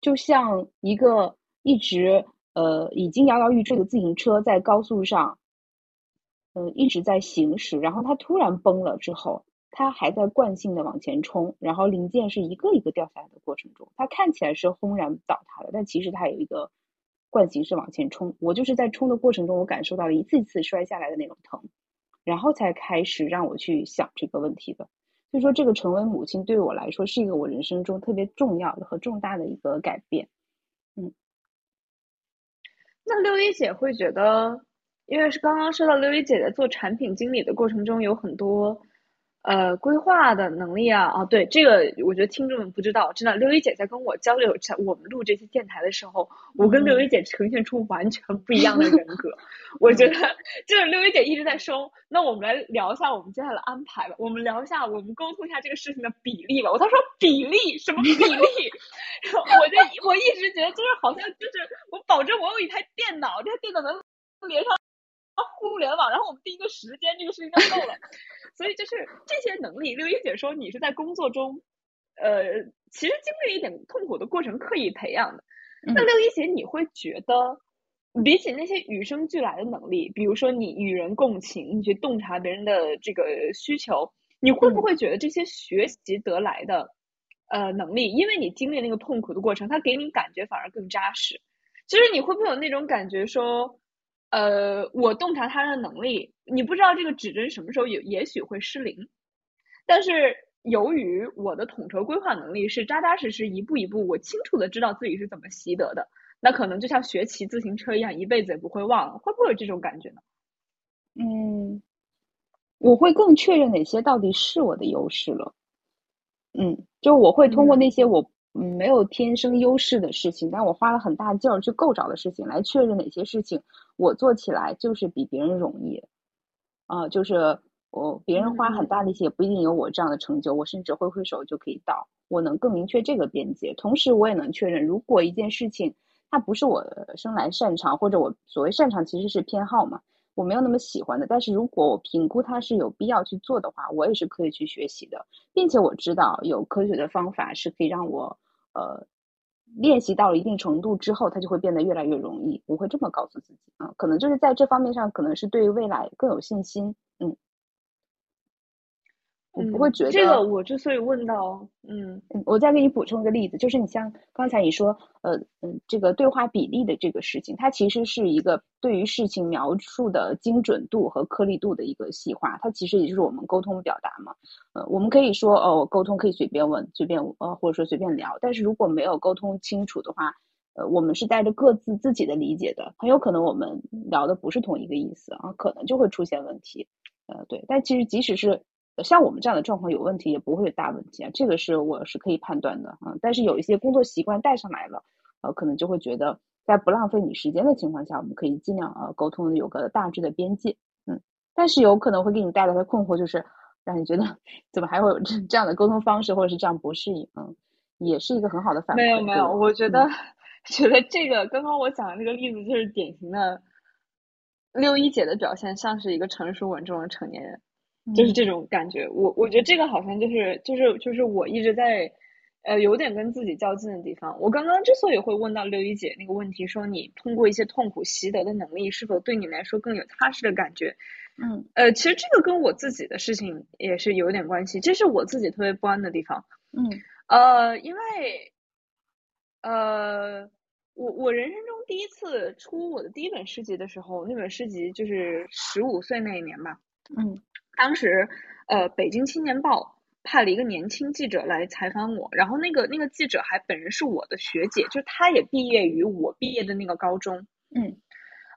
就像一个一直呃已经摇摇欲坠的自行车在高速上，呃一直在行驶，然后它突然崩了之后，它还在惯性的往前冲，然后零件是一个一个掉下来的过程中，它看起来是轰然倒塌了，但其实它有一个惯性是往前冲。我就是在冲的过程中，我感受到了一次一次摔下来的那种疼，然后才开始让我去想这个问题的。所以说，这个成为母亲对我来说是一个我人生中特别重要的和重大的一个改变。嗯，那六一姐会觉得，因为是刚刚说到六一姐在做产品经理的过程中有很多。呃，规划的能力啊，啊，对这个，我觉得听众们不知道，真的，六一姐在跟我交流，在我们录这些电台的时候，我跟六一姐呈现出完全不一样的人格。我觉得，就是六一姐一直在说，那我们来聊一下我们接下来的安排吧，我们聊一下，我们沟通一下这个事情的比例吧。我他说比例什么比例？我就我一直觉得就是好像就是我保证我有一台电脑，这台电脑能连上。互联网，然后我们第一个时间，这个事情就够了。所以就是这些能力，六一姐说你是在工作中，呃，其实经历一点痛苦的过程，刻意培养的。那六一姐，你会觉得，比起那些与生俱来的能力，比如说你与人共情，你去洞察别人的这个需求，你会不会觉得这些学习得来的呃能力，因为你经历那个痛苦的过程，它给你感觉反而更扎实？就是你会不会有那种感觉说，呃，我洞察他的能力，你不知道这个指针什么时候也也许会失灵，但是。由于我的统筹规划能力是扎扎实实、一步一步，我清楚的知道自己是怎么习得的，那可能就像学骑自行车一样，一辈子也不会忘了。会不会有这种感觉呢？嗯，我会更确认哪些到底是我的优势了。嗯，就我会通过那些我没有天生优势的事情，但我花了很大劲儿去够着的事情，来确认哪些事情我做起来就是比别人容易。啊，就是。我别人花很大力气也不一定有我这样的成就，我甚至挥挥手就可以到，我能更明确这个边界。同时，我也能确认，如果一件事情它不是我生来擅长，或者我所谓擅长其实是偏好嘛，我没有那么喜欢的。但是如果我评估它是有必要去做的话，我也是可以去学习的，并且我知道有科学的方法是可以让我呃练习到了一定程度之后，它就会变得越来越容易。我会这么告诉自己啊，可能就是在这方面上，可能是对未来更有信心。嗯。我不会觉得这个。我之所以问到，嗯，我再给你补充一个例子，就是你像刚才你说，呃，嗯，这个对话比例的这个事情，它其实是一个对于事情描述的精准度和颗粒度的一个细化，它其实也就是我们沟通表达嘛。呃，我们可以说，哦，沟通可以随便问，随便呃，或者说随便聊，但是如果没有沟通清楚的话，呃，我们是带着各自自己的理解的，很有可能我们聊的不是同一个意思啊，可能就会出现问题。呃，对，但其实即使是。像我们这样的状况有问题也不会有大问题啊，这个是我是可以判断的啊。但是有一些工作习惯带上来了，呃，可能就会觉得在不浪费你时间的情况下，我们可以尽量呃沟通有个大致的边界，嗯。但是有可能会给你带来的困惑就是，让你觉得怎么还会有这这样的沟通方式，或者是这样不适应，嗯，也是一个很好的反馈。没有没有，我觉得 觉得这个刚刚我讲的那个例子就是典型的六一姐的表现，像是一个成熟稳重的成年人。就是这种感觉，我我觉得这个好像就是就是就是我一直在，呃，有点跟自己较劲的地方。我刚刚之所以会问到六一姐那个问题，说你通过一些痛苦习得的能力，是否对你来说更有踏实的感觉？嗯，呃，其实这个跟我自己的事情也是有点关系，这是我自己特别不安的地方。嗯，呃，因为，呃，我我人生中第一次出我的第一本诗集的时候，那本诗集就是十五岁那一年吧。嗯。当时，呃，北京青年报派了一个年轻记者来采访我，然后那个那个记者还本人是我的学姐，就是他也毕业于我毕业的那个高中，嗯，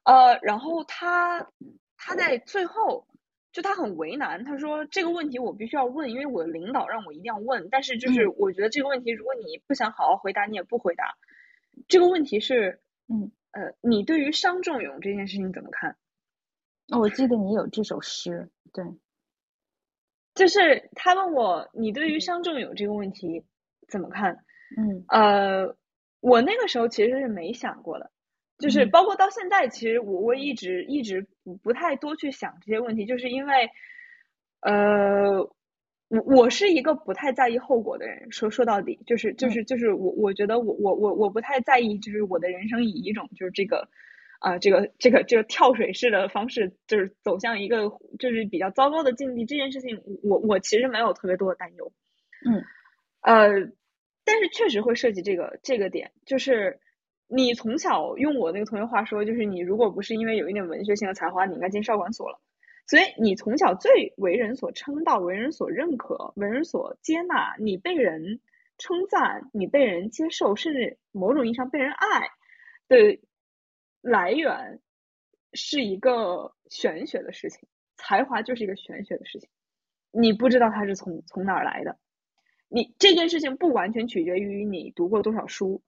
呃，然后他他在最后就他很为难，他说这个问题我必须要问，因为我的领导让我一定要问，但是就是我觉得这个问题如果你不想好好回答，你也不回答，这个问题是，嗯，呃，你对于伤仲永这件事情怎么看？哦，我记得你有这首诗，对。就是他问我，你对于伤仲永这个问题怎么看？嗯，呃，我那个时候其实是没想过的，就是包括到现在，其实我我一直一直不不太多去想这些问题，就是因为，呃，我我是一个不太在意后果的人，说说到底，就是就是就是我我觉得我我我我不太在意，就是我的人生以一种就是这个。啊，这个这个这个跳水式的方式，就是走向一个就是比较糟糕的境地。这件事情，我我其实没有特别多的担忧。嗯，呃，但是确实会涉及这个这个点，就是你从小用我那个同学话说，就是你如果不是因为有一点文学性的才华，你应该进少管所了。所以你从小最为人所称道、为人所认可、为人所接纳，你被人称赞，你被人接受，甚至某种意义上被人爱的。来源是一个玄学的事情，才华就是一个玄学的事情，你不知道它是从从哪儿来的，你这件事情不完全取决于你读过多少书，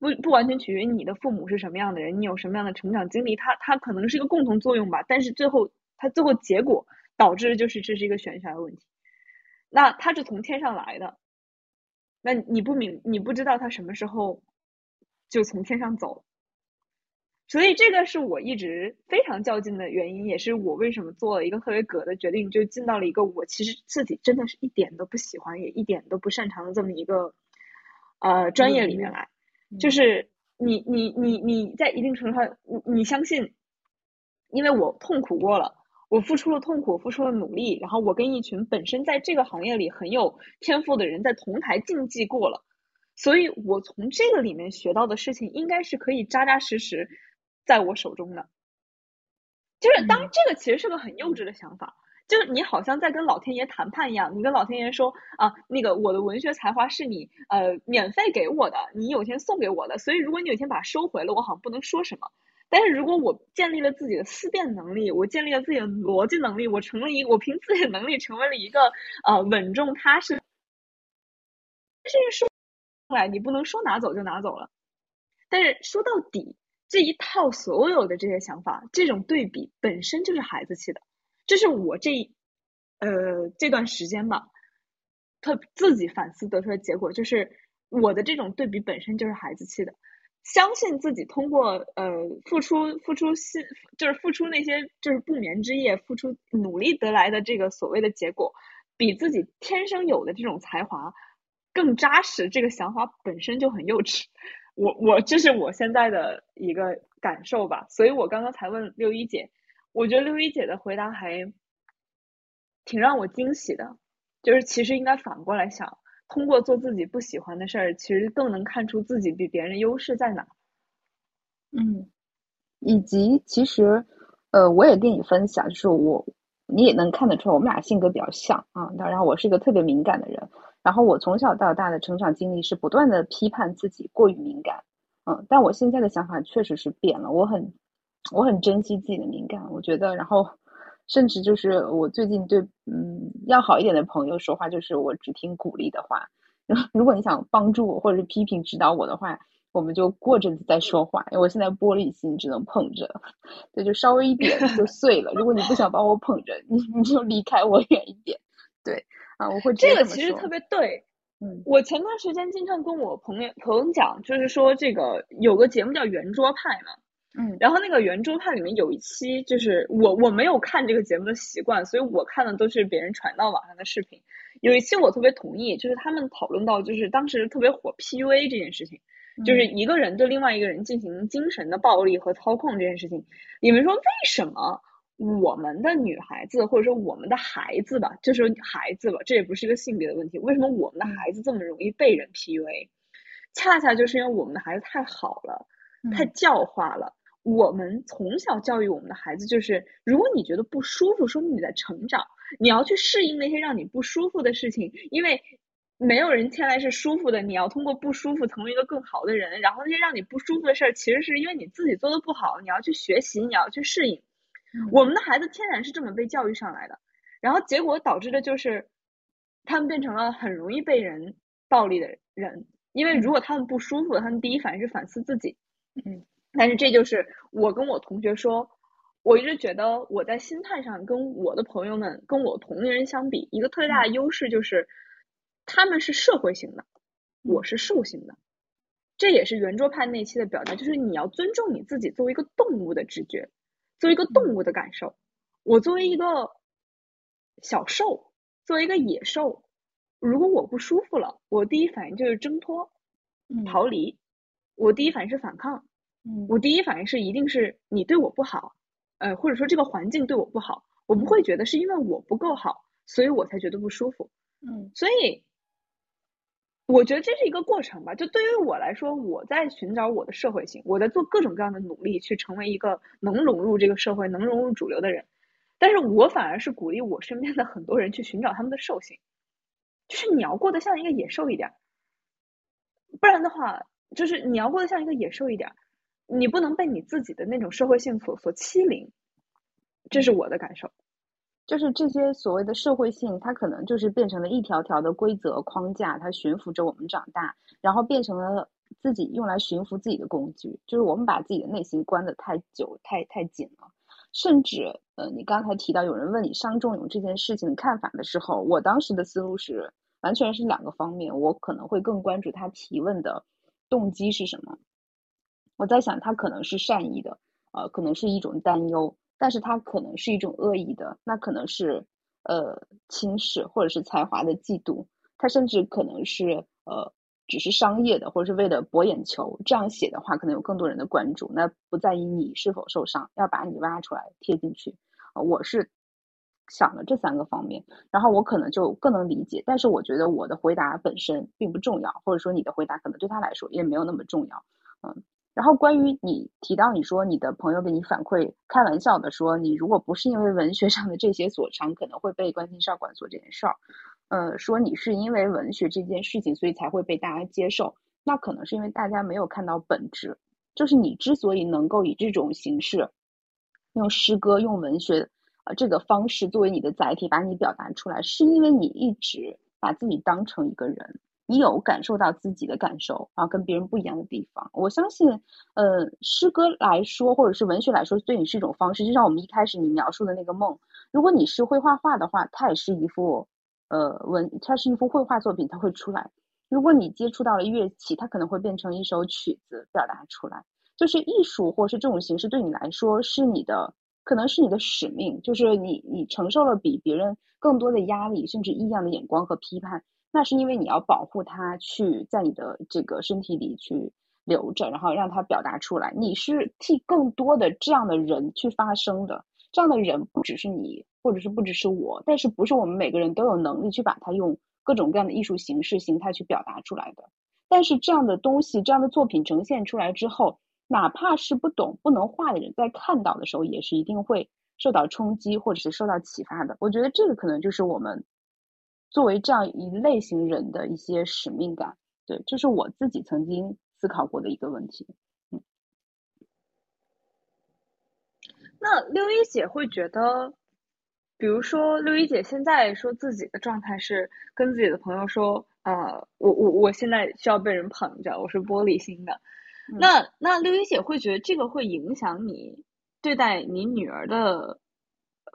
不不完全取决于你的父母是什么样的人，你有什么样的成长经历，它它可能是一个共同作用吧，但是最后它最后结果导致就是这是一个玄学的问题，那它是从天上来的，那你不明你不知道它什么时候就从天上走。所以这个是我一直非常较劲的原因，也是我为什么做了一个特别葛的决定，就进到了一个我其实自己真的是一点都不喜欢，也一点都不擅长的这么一个呃专业里面来。就是你你你你在一定程度上，你你相信，因为我痛苦过了，我付出了痛苦，付出了努力，然后我跟一群本身在这个行业里很有天赋的人在同台竞技过了，所以我从这个里面学到的事情，应该是可以扎扎实实在我手中的。就是当这个其实是个很幼稚的想法。就是你好像在跟老天爷谈判一样，你跟老天爷说啊，那个我的文学才华是你呃免费给我的，你有一天送给我的，所以如果你有一天把它收回了，我好像不能说什么。但是如果我建立了自己的思辨能力，我建立了自己的逻辑能力，我成了一个我凭自己的能力成为了一个呃稳重踏实，这是说来你不能说拿走就拿走了。但是说到底，这一套所有的这些想法，这种对比本身就是孩子气的。这是我这一呃这段时间吧，他自己反思得出的结果，就是我的这种对比本身就是孩子气的。相信自己通过呃付出付出心，就是付出那些就是不眠之夜，付出努力得来的这个所谓的结果，比自己天生有的这种才华更扎实。这个想法本身就很幼稚。我我这是我现在的一个感受吧，所以我刚刚才问六一姐。我觉得六一姐的回答还挺让我惊喜的，就是其实应该反过来想，通过做自己不喜欢的事儿，其实更能看出自己比别人优势在哪。嗯，以及其实，呃，我也跟你分享，就是我你也能看得出来，我们俩性格比较像啊。当然，我是一个特别敏感的人，然后我从小到大的成长经历是不断的批判自己过于敏感，嗯，但我现在的想法确实是变了，我很。我很珍惜自己的敏感，我觉得，然后甚至就是我最近对嗯要好一点的朋友说话，就是我只听鼓励的话。如果你想帮助我或者是批评指导我的话，我们就过阵子再说话。因为我现在玻璃心，只能捧着，对，就稍微一点就碎了。如果你不想把我捧着，你你就离开我远一点。对啊，我会这个其实特别对。嗯，我前段时间经常跟我朋友朋友讲，就是说这个有个节目叫圆桌派嘛。嗯，然后那个圆桌派里面有一期，就是我我没有看这个节目的习惯，所以我看的都是别人传到网上的视频。有一期我特别同意，就是他们讨论到就是当时特别火 PUA 这件事情，就是一个人对另外一个人进行精神的暴力和操控这件事情。你们说为什么我们的女孩子或者说我们的孩子吧，就是孩子吧，这也不是一个性别的问题，为什么我们的孩子这么容易被人 PUA？恰恰就是因为我们的孩子太好了，太教化了。我们从小教育我们的孩子，就是如果你觉得不舒服，说明你在成长，你要去适应那些让你不舒服的事情，因为没有人天来是舒服的，你要通过不舒服成为一个更好的人。然后那些让你不舒服的事儿，其实是因为你自己做的不好，你要去学习，你要去适应。我们的孩子天然是这么被教育上来的，然后结果导致的就是，他们变成了很容易被人暴力的人，因为如果他们不舒服，他们第一反应是反思自己。嗯。但是这就是我跟我同学说，我一直觉得我在心态上跟我的朋友们、跟我同龄人相比，一个特别大的优势就是，他们是社会型的，我是兽性的。这也是圆桌派那期的表达，就是你要尊重你自己作为一个动物的直觉，作为一个动物的感受。我作为一个小兽，作为一个野兽，如果我不舒服了，我第一反应就是挣脱、逃离，我第一反应是反抗。我第一反应是，一定是你对我不好，呃，或者说这个环境对我不好，我不会觉得是因为我不够好，所以我才觉得不舒服。嗯，所以我觉得这是一个过程吧。就对于我来说，我在寻找我的社会性，我在做各种各样的努力，去成为一个能融入这个社会、能融入主流的人。但是我反而是鼓励我身边的很多人去寻找他们的兽性，就是你要过得像一个野兽一点，不然的话，就是你要过得像一个野兽一点。你不能被你自己的那种社会性所所欺凌，这是我的感受。就是这些所谓的社会性，它可能就是变成了一条条的规则框架，它驯服着我们长大，然后变成了自己用来驯服自己的工具。就是我们把自己的内心关得太久、太太紧了。甚至，呃，你刚才提到有人问你伤仲永这件事情的看法的时候，我当时的思路是完全是两个方面，我可能会更关注他提问的动机是什么。我在想，他可能是善意的，呃，可能是一种担忧，但是他可能是一种恶意的，那可能是呃轻视或者是才华的嫉妒，他甚至可能是呃只是商业的，或者是为了博眼球，这样写的话，可能有更多人的关注。那不在于你是否受伤，要把你挖出来贴进去。啊，我是想了这三个方面，然后我可能就更能理解。但是我觉得我的回答本身并不重要，或者说你的回答可能对他来说也没有那么重要。嗯，然后关于你提到你说你的朋友给你反馈，开玩笑的说，你如果不是因为文学上的这些所长，可能会被关进少管所这件事儿。呃，说你是因为文学这件事情，所以才会被大家接受，那可能是因为大家没有看到本质，就是你之所以能够以这种形式，用诗歌、用文学啊这个方式作为你的载体，把你表达出来，是因为你一直把自己当成一个人，你有感受到自己的感受，然后跟别人不一样的地方。我相信，呃，诗歌来说，或者是文学来说，对你是一种方式，就像我们一开始你描述的那个梦，如果你是会画画的话，它也是一幅。呃，文它是一幅绘画作品，它会出来。如果你接触到了乐器，它可能会变成一首曲子表达出来。就是艺术或是这种形式对你来说是你的，可能是你的使命。就是你你承受了比别人更多的压力，甚至异样的眼光和批判，那是因为你要保护它，去在你的这个身体里去留着，然后让它表达出来。你是替更多的这样的人去发声的。这样的人不只是你，或者是不只是我，但是不是我们每个人都有能力去把它用各种各样的艺术形式形态去表达出来的。但是这样的东西，这样的作品呈现出来之后，哪怕是不懂、不能画的人，在看到的时候，也是一定会受到冲击，或者是受到启发的。我觉得这个可能就是我们作为这样一类型人的一些使命感。对，这是我自己曾经思考过的一个问题。嗯那六一姐会觉得，比如说六一姐现在说自己的状态是跟自己的朋友说，呃，我我我现在需要被人捧着，我是玻璃心的。那那六一姐会觉得这个会影响你对待你女儿的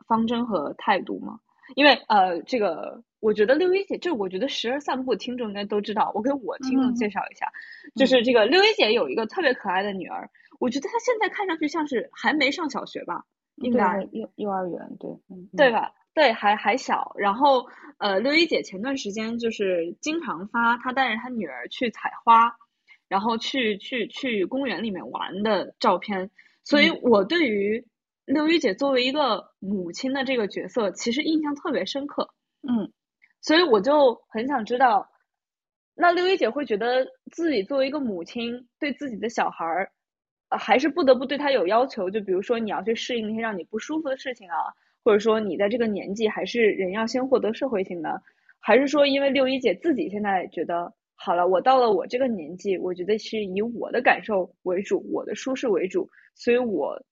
方针和态度吗？因为呃，这个我觉得六一姐，就我觉得时而散步听众应该都知道，我给我听众介绍一下，就是这个六一姐有一个特别可爱的女儿。我觉得她现在看上去像是还没上小学吧，应该幼幼儿园，对，对吧？对，还还小。然后，呃，六一姐前段时间就是经常发她带着她女儿去采花，然后去去去公园里面玩的照片。所以我对于六一姐作为一个母亲的这个角色，其实印象特别深刻。嗯，所以我就很想知道，那六一姐会觉得自己作为一个母亲，对自己的小孩儿。还是不得不对他有要求，就比如说你要去适应那些让你不舒服的事情啊，或者说你在这个年纪还是人要先获得社会性的，还是说因为六一姐自己现在觉得好了，我到了我这个年纪，我觉得是以我的感受为主，我的舒适为主，所以我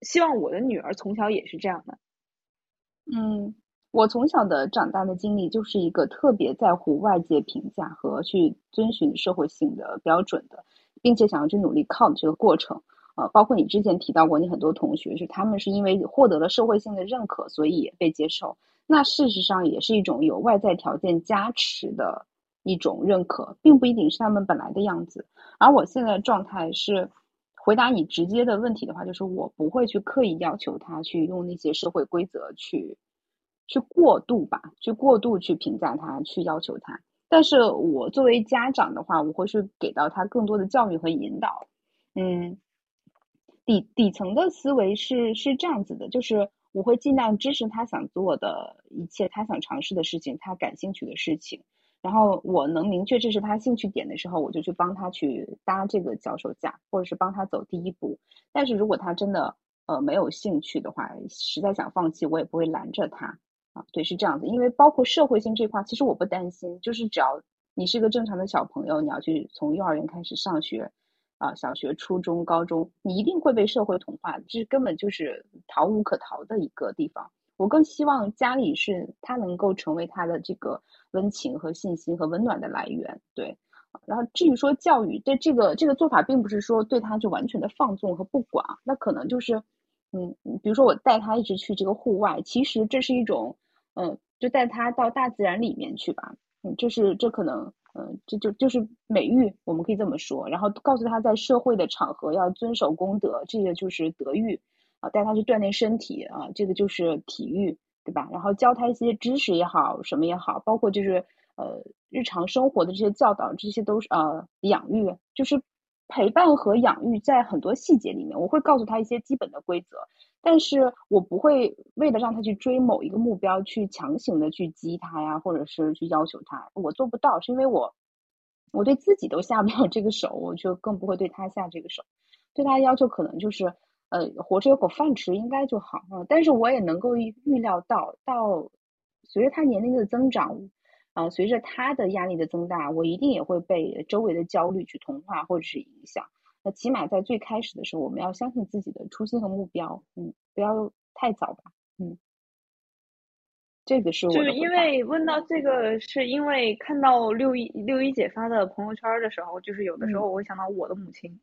希望我的女儿从小也是这样的。嗯，我从小的长大的经历就是一个特别在乎外界评价和去遵循社会性的标准的。并且想要去努力靠的这个过程，呃，包括你之前提到过，你很多同学是他们是因为获得了社会性的认可，所以也被接受。那事实上也是一种有外在条件加持的一种认可，并不一定是他们本来的样子。而我现在状态是，回答你直接的问题的话，就是我不会去刻意要求他去用那些社会规则去去过度吧，去过度去评价他，去要求他。但是我作为家长的话，我会去给到他更多的教育和引导。嗯，底底层的思维是是这样子的，就是我会尽量支持他想做的一切，他想尝试的事情，他感兴趣的事情。然后我能明确这是他兴趣点的时候，我就去帮他去搭这个脚手架，或者是帮他走第一步。但是如果他真的呃没有兴趣的话，实在想放弃，我也不会拦着他。啊，对，是这样子，因为包括社会性这块，其实我不担心，就是只要你是个正常的小朋友，你要去从幼儿园开始上学，啊，小学、初中、高中，你一定会被社会同化，这根本就是逃无可逃的一个地方。我更希望家里是他能够成为他的这个温情和信心和温暖的来源，对。然后至于说教育，对这个这个做法，并不是说对他就完全的放纵和不管，那可能就是。嗯，比如说我带他一直去这个户外，其实这是一种，嗯，就带他到大自然里面去吧。嗯，这是这可能，嗯，这就就是美育，我们可以这么说。然后告诉他在社会的场合要遵守公德，这个就是德育啊。带他去锻炼身体啊，这个就是体育，对吧？然后教他一些知识也好，什么也好，包括就是。呃日常生活的这些教导，这些都是呃养育，就是陪伴和养育在很多细节里面，我会告诉他一些基本的规则，但是我不会为了让他去追某一个目标去强行的去激他呀，或者是去要求他，我做不到，是因为我我对自己都下不了这个手，我就更不会对他下这个手，对他要求可能就是。呃，活着有口饭吃应该就好啊。但是我也能够预预料到，到随着他年龄的增长，啊，随着他的压力的增大，我一定也会被周围的焦虑去同化或者是影响。那起码在最开始的时候，我们要相信自己的初心和目标，嗯，不要太早吧，嗯。这个是我就是因为问到这个，是因为看到六一六一姐发的朋友圈的时候，就是有的时候我会想到我的母亲。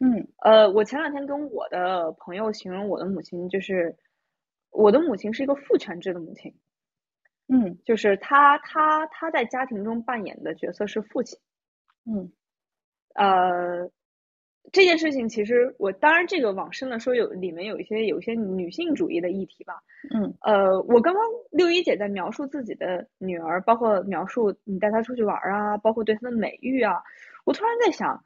嗯，呃，我前两天跟我的朋友形容我的母亲，就是我的母亲是一个父权制的母亲。嗯，就是他他他在家庭中扮演的角色是父亲。嗯，呃，这件事情其实我当然这个往深了说，有里面有一些有一些女性主义的议题吧。嗯，呃，我刚刚六一姐在描述自己的女儿，包括描述你带她出去玩啊，包括对她的美誉啊，我突然在想。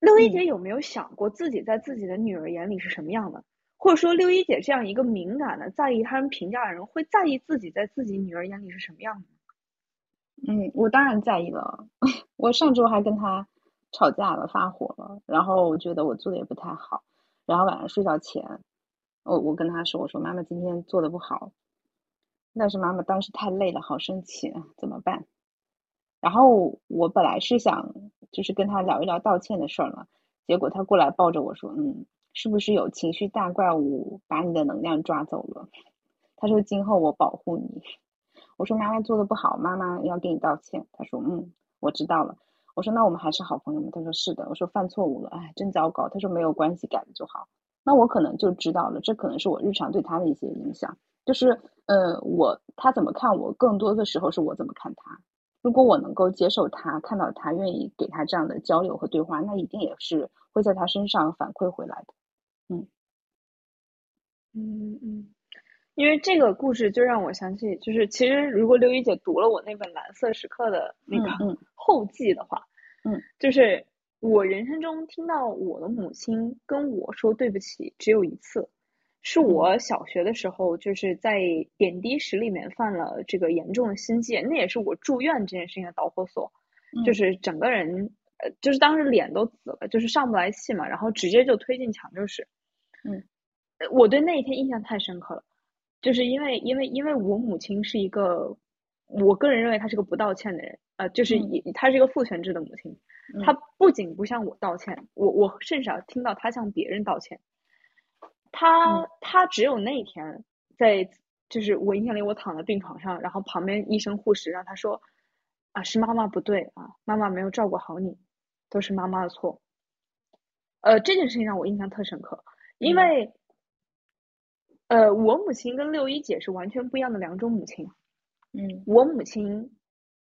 六一姐有没有想过自己在自己的女儿眼里是什么样的？或者说，六一姐这样一个敏感的、在意他人评价的人，会在意自己在自己女儿眼里是什么样的？嗯，我当然在意了。我上周还跟他吵架了，发火了，然后我觉得我做的也不太好。然后晚上睡觉前，我我跟他说：“我说妈妈今天做的不好，但是妈妈当时太累了，好生气，怎么办？”然后我本来是想就是跟他聊一聊道歉的事儿嘛，结果他过来抱着我说：“嗯，是不是有情绪大怪物把你的能量抓走了？”他说：“今后我保护你。”我说：“妈妈做的不好，妈妈要给你道歉。”他说：“嗯，我知道了。”我说：“那我们还是好朋友吗？”他说：“是的。”我说：“犯错误了，哎，真糟糕。”他说：“没有关系，改了就好。”那我可能就知道了，这可能是我日常对他的一些影响，就是呃，我他怎么看我，更多的时候是我怎么看他。如果我能够接受他，看到他愿意给他这样的交流和对话，那一定也是会在他身上反馈回来的。嗯，嗯嗯，因为这个故事就让我想起，就是其实如果刘一姐读了我那本《蓝色时刻》的那个后记的话，嗯，就是我人生中听到我的母亲跟我说对不起只有一次。是我小学的时候，就是在点滴室里面犯了这个严重的心悸，那也是我住院这件事情的导火索，就是整个人呃，就是当时脸都紫了，就是上不来气嘛，然后直接就推进抢救室。嗯，我对那一天印象太深刻了，就是因为因为因为我母亲是一个，我个人认为她是个不道歉的人，呃，就是以她是一个父权制的母亲，她不仅不向我道歉，我我甚少听到她向别人道歉。他他只有那一天在，就是我印象里，我躺在病床上，然后旁边医生护士让她说，啊是妈妈不对啊，妈妈没有照顾好你，都是妈妈的错。呃，这件事情让我印象特深刻，因为，呃，我母亲跟六一姐是完全不一样的两种母亲。嗯，我母亲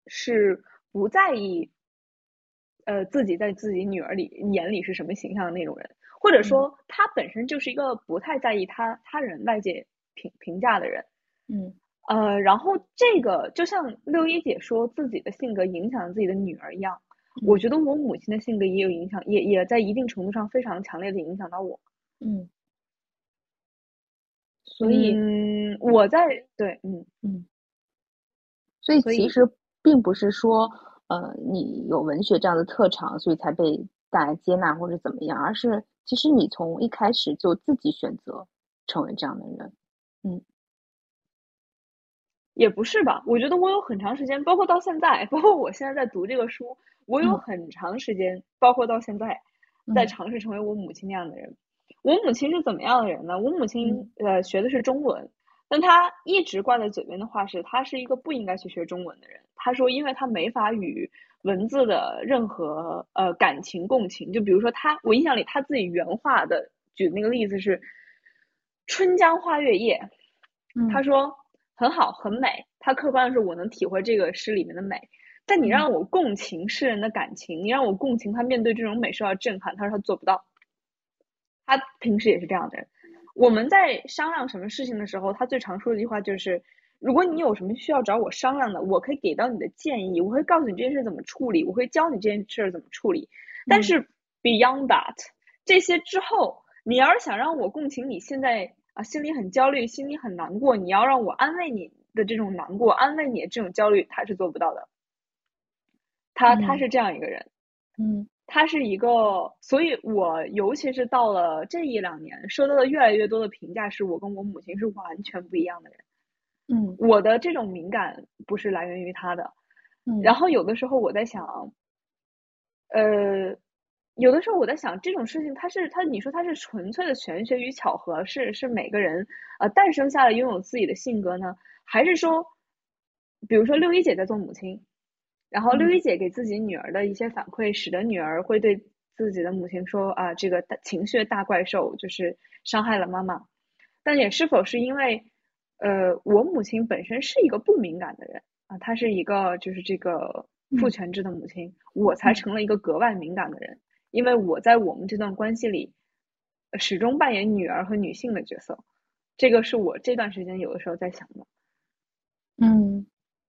是不在意，呃，自己在自己女儿里眼里是什么形象的那种人。或者说，她本身就是一个不太在意他他人外界评评价的人，嗯，呃，然后这个就像六一姐说自己的性格影响了自己的女儿一样，我觉得我母亲的性格也有影响，也也在一定程度上非常强烈的影响到我，嗯，所以，嗯，我在对，嗯嗯，所以其实并不是说，呃，你有文学这样的特长，所以才被大家接纳或者怎么样，而是。其实你从一开始就自己选择成为这样的人，嗯，也不是吧？我觉得我有很长时间，包括到现在，包括我现在在读这个书，我有很长时间，包括到现在，在尝试成为我母亲那样的人。我母亲是怎么样的人呢？我母亲呃学的是中文，但她一直挂在嘴边的话是，她是一个不应该去学中文的人。她说，因为她没法与。文字的任何呃感情共情，就比如说她，我印象里她自己原话的举的那个例子是《春江花月夜》，她说很好很美，她客观的是我能体会这个诗里面的美，但你让我共情诗人的感情，你让我共情他面对这种美受到震撼，他说他做不到。他平时也是这样的人。我们在商量什么事情的时候，他最常说的一句话就是。如果你有什么需要找我商量的，我可以给到你的建议，我会告诉你这件事怎么处理，我会教你这件事怎么处理。但是 beyond that，这些之后，你要是想让我共情你现在啊心里很焦虑，心里很难过，你要让我安慰你的这种难过，安慰你的这种焦虑，他是做不到的。他他是这样一个人，嗯，他是一个，所以我尤其是到了这一两年，收到的越来越多的评价是我跟我母亲是完全不一样的人。嗯，我的这种敏感不是来源于他的，嗯，然后有的时候我在想，呃，有的时候我在想这种事情，它是它，你说它是纯粹的玄学与巧合，是是每个人呃诞生下来拥有自己的性格呢，还是说，比如说六一姐在做母亲，然后六一姐给自己女儿的一些反馈，使得女儿会对自己的母亲说啊，这个大情绪大怪兽就是伤害了妈妈，但也是否是因为？呃，我母亲本身是一个不敏感的人啊，她是一个就是这个父权制的母亲，我才成了一个格外敏感的人，因为我在我们这段关系里始终扮演女儿和女性的角色，这个是我这段时间有的时候在想的。嗯，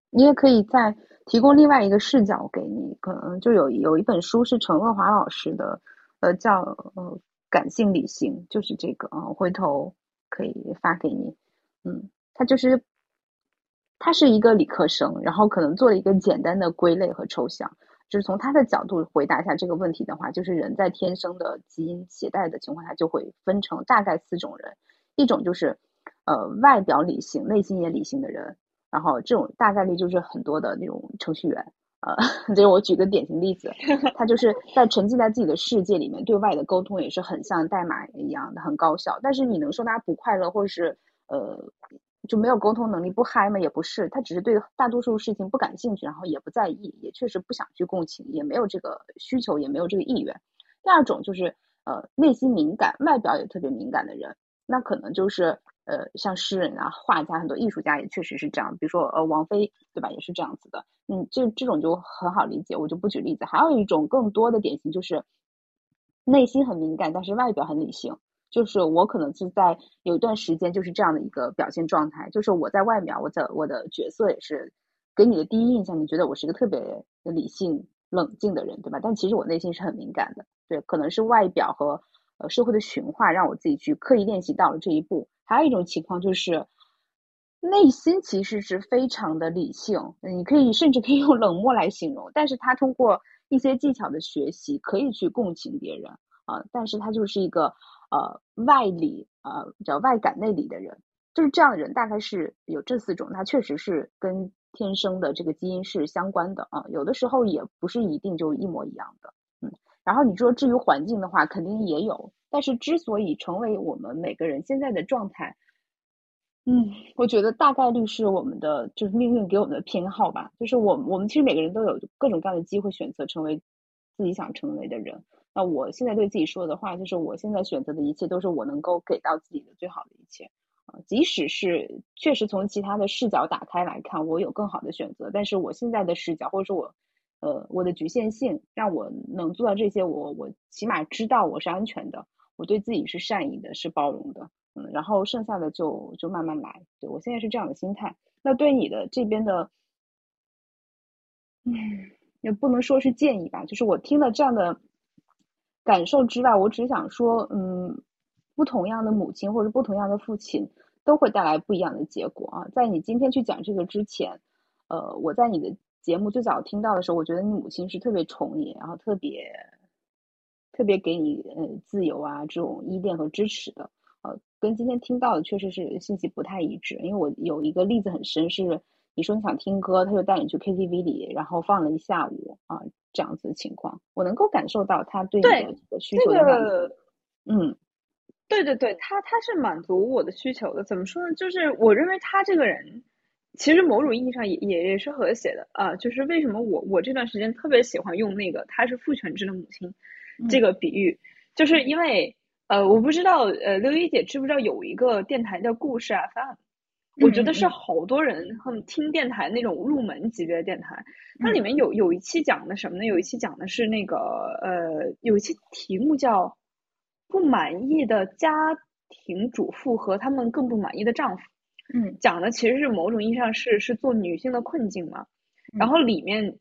你也可以再提供另外一个视角给你，可能就有有一本书是陈乐华老师的，呃，叫呃感性理性，就是这个啊，回头可以发给你，嗯。他就是，他是一个理科生，然后可能做了一个简单的归类和抽象。就是从他的角度回答一下这个问题的话，就是人在天生的基因携带的情况下，就会分成大概四种人。一种就是，呃，外表理性、内心也理性的人。然后这种大概率就是很多的那种程序员。呃，就是我举个典型例子，他就是在沉浸在自己的世界里面，对外的沟通也是很像代码一样的很高效。但是你能说他不快乐，或者是呃？就没有沟通能力不嗨吗？也不是，他只是对大多数事情不感兴趣，然后也不在意，也确实不想去共情，也没有这个需求，也没有这个意愿。第二种就是呃内心敏感，外表也特别敏感的人，那可能就是呃像诗人啊、画家，很多艺术家也确实是这样。比如说呃王菲，对吧？也是这样子的。嗯，这这种就很好理解，我就不举例子。还有一种更多的典型就是内心很敏感，但是外表很理性。就是我可能是在有一段时间就是这样的一个表现状态，就是我在外面，我的我的角色也是给你的第一印象，你觉得我是一个特别理性冷静的人，对吧？但其实我内心是很敏感的，对，可能是外表和呃社会的驯化让我自己去刻意练习到了这一步。还有一种情况就是内心其实是非常的理性，你可以甚至可以用冷漠来形容，但是他通过一些技巧的学习可以去共情别人啊，但是他就是一个。呃，外理呃叫外感内理的人，就是这样的人，大概是有这四种，他确实是跟天生的这个基因是相关的啊。有的时候也不是一定就一模一样的，嗯。然后你说至于环境的话，肯定也有，但是之所以成为我们每个人现在的状态，嗯，我觉得大概率是我们的就是命运给我们的偏好吧。就是我我们其实每个人都有各种各样的机会选择成为自己想成为的人。那我现在对自己说的话，就是我现在选择的一切都是我能够给到自己的最好的一切啊，即使是确实从其他的视角打开来看，我有更好的选择，但是我现在的视角或者说我，呃，我的局限性让我能做到这些，我我起码知道我是安全的，我对自己是善意的，是包容的，嗯，然后剩下的就就慢慢来，对我现在是这样的心态。那对你的这边的，嗯，也不能说是建议吧，就是我听了这样的。感受之外，我只想说，嗯，不同样的母亲或者不同样的父亲都会带来不一样的结果啊。在你今天去讲这个之前，呃，我在你的节目最早听到的时候，我觉得你母亲是特别宠你，然后特别特别给你呃自由啊这种依恋和支持的，呃，跟今天听到的确实是信息不太一致。因为我有一个例子很深，是你说你想听歌，他就带你去 KTV 里，然后放了一下午啊。这样子的情况，我能够感受到他对你的需求的满足。嗯，对对对，他他是满足我的需求的。怎么说呢？就是我认为他这个人，其实某种意义上也也也是和谐的啊。就是为什么我我这段时间特别喜欢用那个他是父权制的母亲这个比喻，就是因为呃，我不知道呃，刘一姐知不知道有一个电台叫故事 FM。我觉得是好多人他们听电台那种入门级别的电台，它里面有有一期讲的什么呢？有一期讲的是那个呃，有一期题目叫“不满意的家庭主妇和他们更不满意的丈夫”，嗯，讲的其实是某种意义上是是做女性的困境嘛。然后里面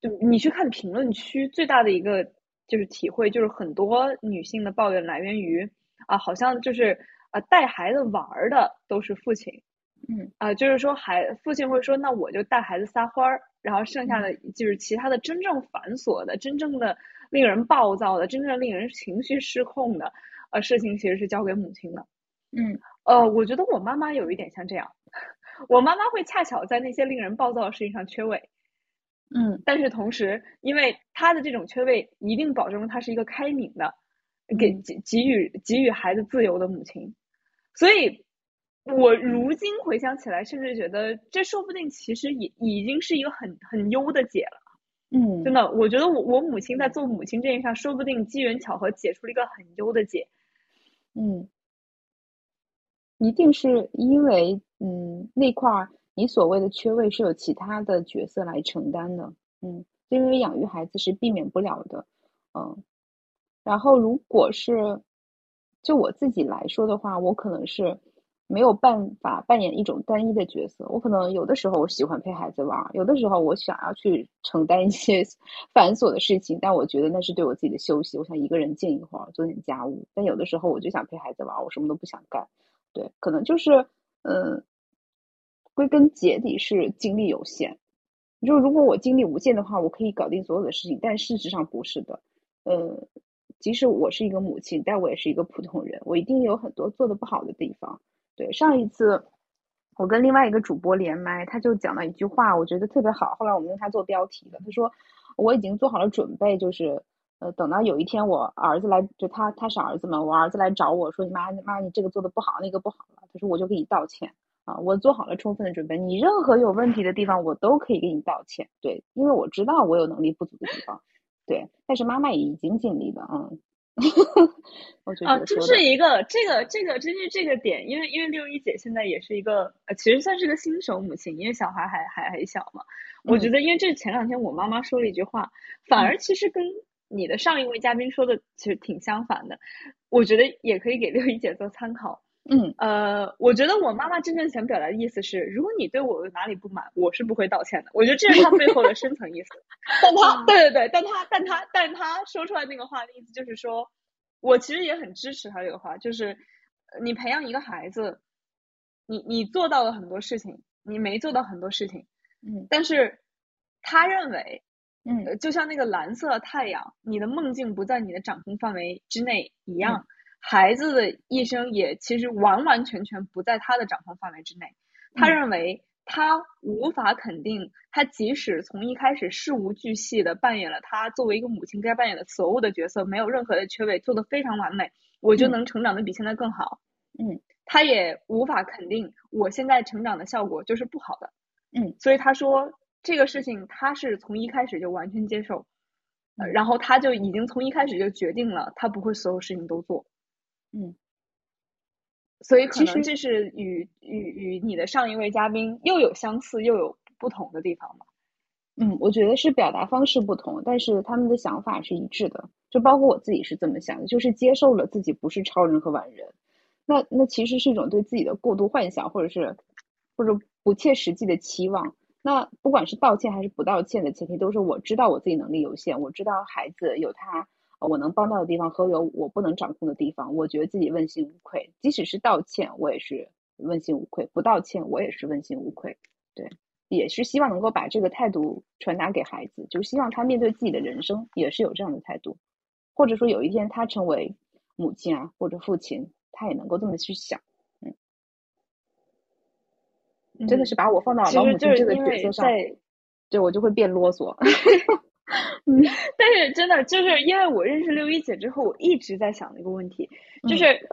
就你去看评论区，最大的一个就是体会，就是很多女性的抱怨来源于啊，好像就是啊带孩子玩的都是父亲，嗯。啊，就是说孩父亲会说，那我就带孩子撒欢儿，然后剩下的就是其他的真正繁琐的、真正的令人暴躁的、真正令人情绪失控的呃事情，其实是交给母亲的。嗯。呃，我觉得我妈妈有一点像这样，我妈妈会恰巧在那些令人暴躁的事情上缺位，嗯。但是同时，因为他的这种缺位，一定保证了她是一个开明的，给嗯。给给予给予孩子自由的母亲，所以，我如今回想起来，甚至觉得这说不定其实也已经是一个很很优的解了。嗯，真的，我觉得我我母亲在做母亲这件事上，说不定机缘巧合解出了一个很优的解。嗯，一定是因为嗯那块儿你所谓的缺位是有其他的角色来承担的，嗯，因为养育孩子是避免不了的，嗯，然后如果是就我自己来说的话，我可能是没有办法扮演一种单一的角色，我可能有的时候我喜欢陪孩子玩，有的时候我想要去承担一些 繁琐的事情，但我觉得那是对我自己的休息，我想一个人静一会儿，做点家务。但有的时候我就想陪孩子玩，我什么都不想干。对，可能就是嗯，归根结底是精力有限。就如果我精力无限的话，我可以搞定所有的事情，但事实上不是的。呃，即使我是一个母亲，但我也是一个普通人，我一定有很多做的不好的地方。对，上一次我跟另外一个主播连麦，他就讲了一句话，我觉得特别好。后来我们用它做标题了，他说我已经做好了准备，就是呃，等到有一天我儿子来，就他他是儿子嘛，我儿子来找我说，你妈妈你这个做的不好，那个不好了，他说我就给你道歉啊，我做好了充分的准备，你任何有问题的地方我都可以给你道歉，对，因为我知道我有能力不足的地方，对，但是妈妈也已经尽力了，嗯。我觉啊，这得说的是一个这个这个真是这个点，因为因为六一姐现在也是一个呃，其实算是个新手母亲，因为小孩还还还小嘛。我觉嗯得，因为这是前两天我妈妈说了一句话，反而其实跟你的上一位嘉宾说的其实挺相反的。我觉得也可以给六一姐做参考。嗯。呃，我觉得我妈妈真正想表达的意思是，如果你对我有哪里不满，我是不会道歉的。我觉得这是她背后的深层意思。但她，对对对，但她，但她，但她说出来那个话的意思就是说，我其实也很支持她这个话，就是呃你培养一个孩子，你你做到了很多事情，你没做到很多事情，嗯。但是他认为，嗯。呃，就像那个蓝色太阳，你的梦境不在你的掌控范围之内一样，孩子的一生也其实完完全全不在他的掌控范围之内。他嗯认为他无法肯定，他即使从一开始事无巨细的扮演了他作为一个母亲该扮演的所有的角色，没有任何的缺位，做得非常完美，我就嗯能成长的比现在更好。嗯他也无法肯定我现在成长的效果就是不好的。嗯所以他说这个事情他是从一开始就完全接受，然后他就已经从一开始就决定了他不会所有事情都做。嗯所以可其实能这是与与与你的上一位嘉宾又有相似又有不同的地方吧。嗯，我觉得是表达方式不同，但是他们的想法是一致的。就包括我自己是这么想的，就是接受了自己不是超人和完人。那那其实是一种对自己的过度幻想，或者是或者不切实际的期望。那不管是道歉还是不道歉的前提，都是我知道我自己能力有限，我知道孩子有他呃我能帮到的地方和有我不能掌控的地方，我觉得自己问心无愧。即使是道歉，我也是问心无愧；不道歉，我也是问心无愧。对。也是希望能够把这个态度传达给孩子，就是希望他面对自己的人生也是有这样的态度，或者说有一天他成为母亲啊或者父亲，他也能够这么去想。嗯，真的是把我放到老母亲这个角色上，对我就会变啰嗦。嗯但是真的就是因为我认识六一姐之后，我一直在想的一个问题，就嗯是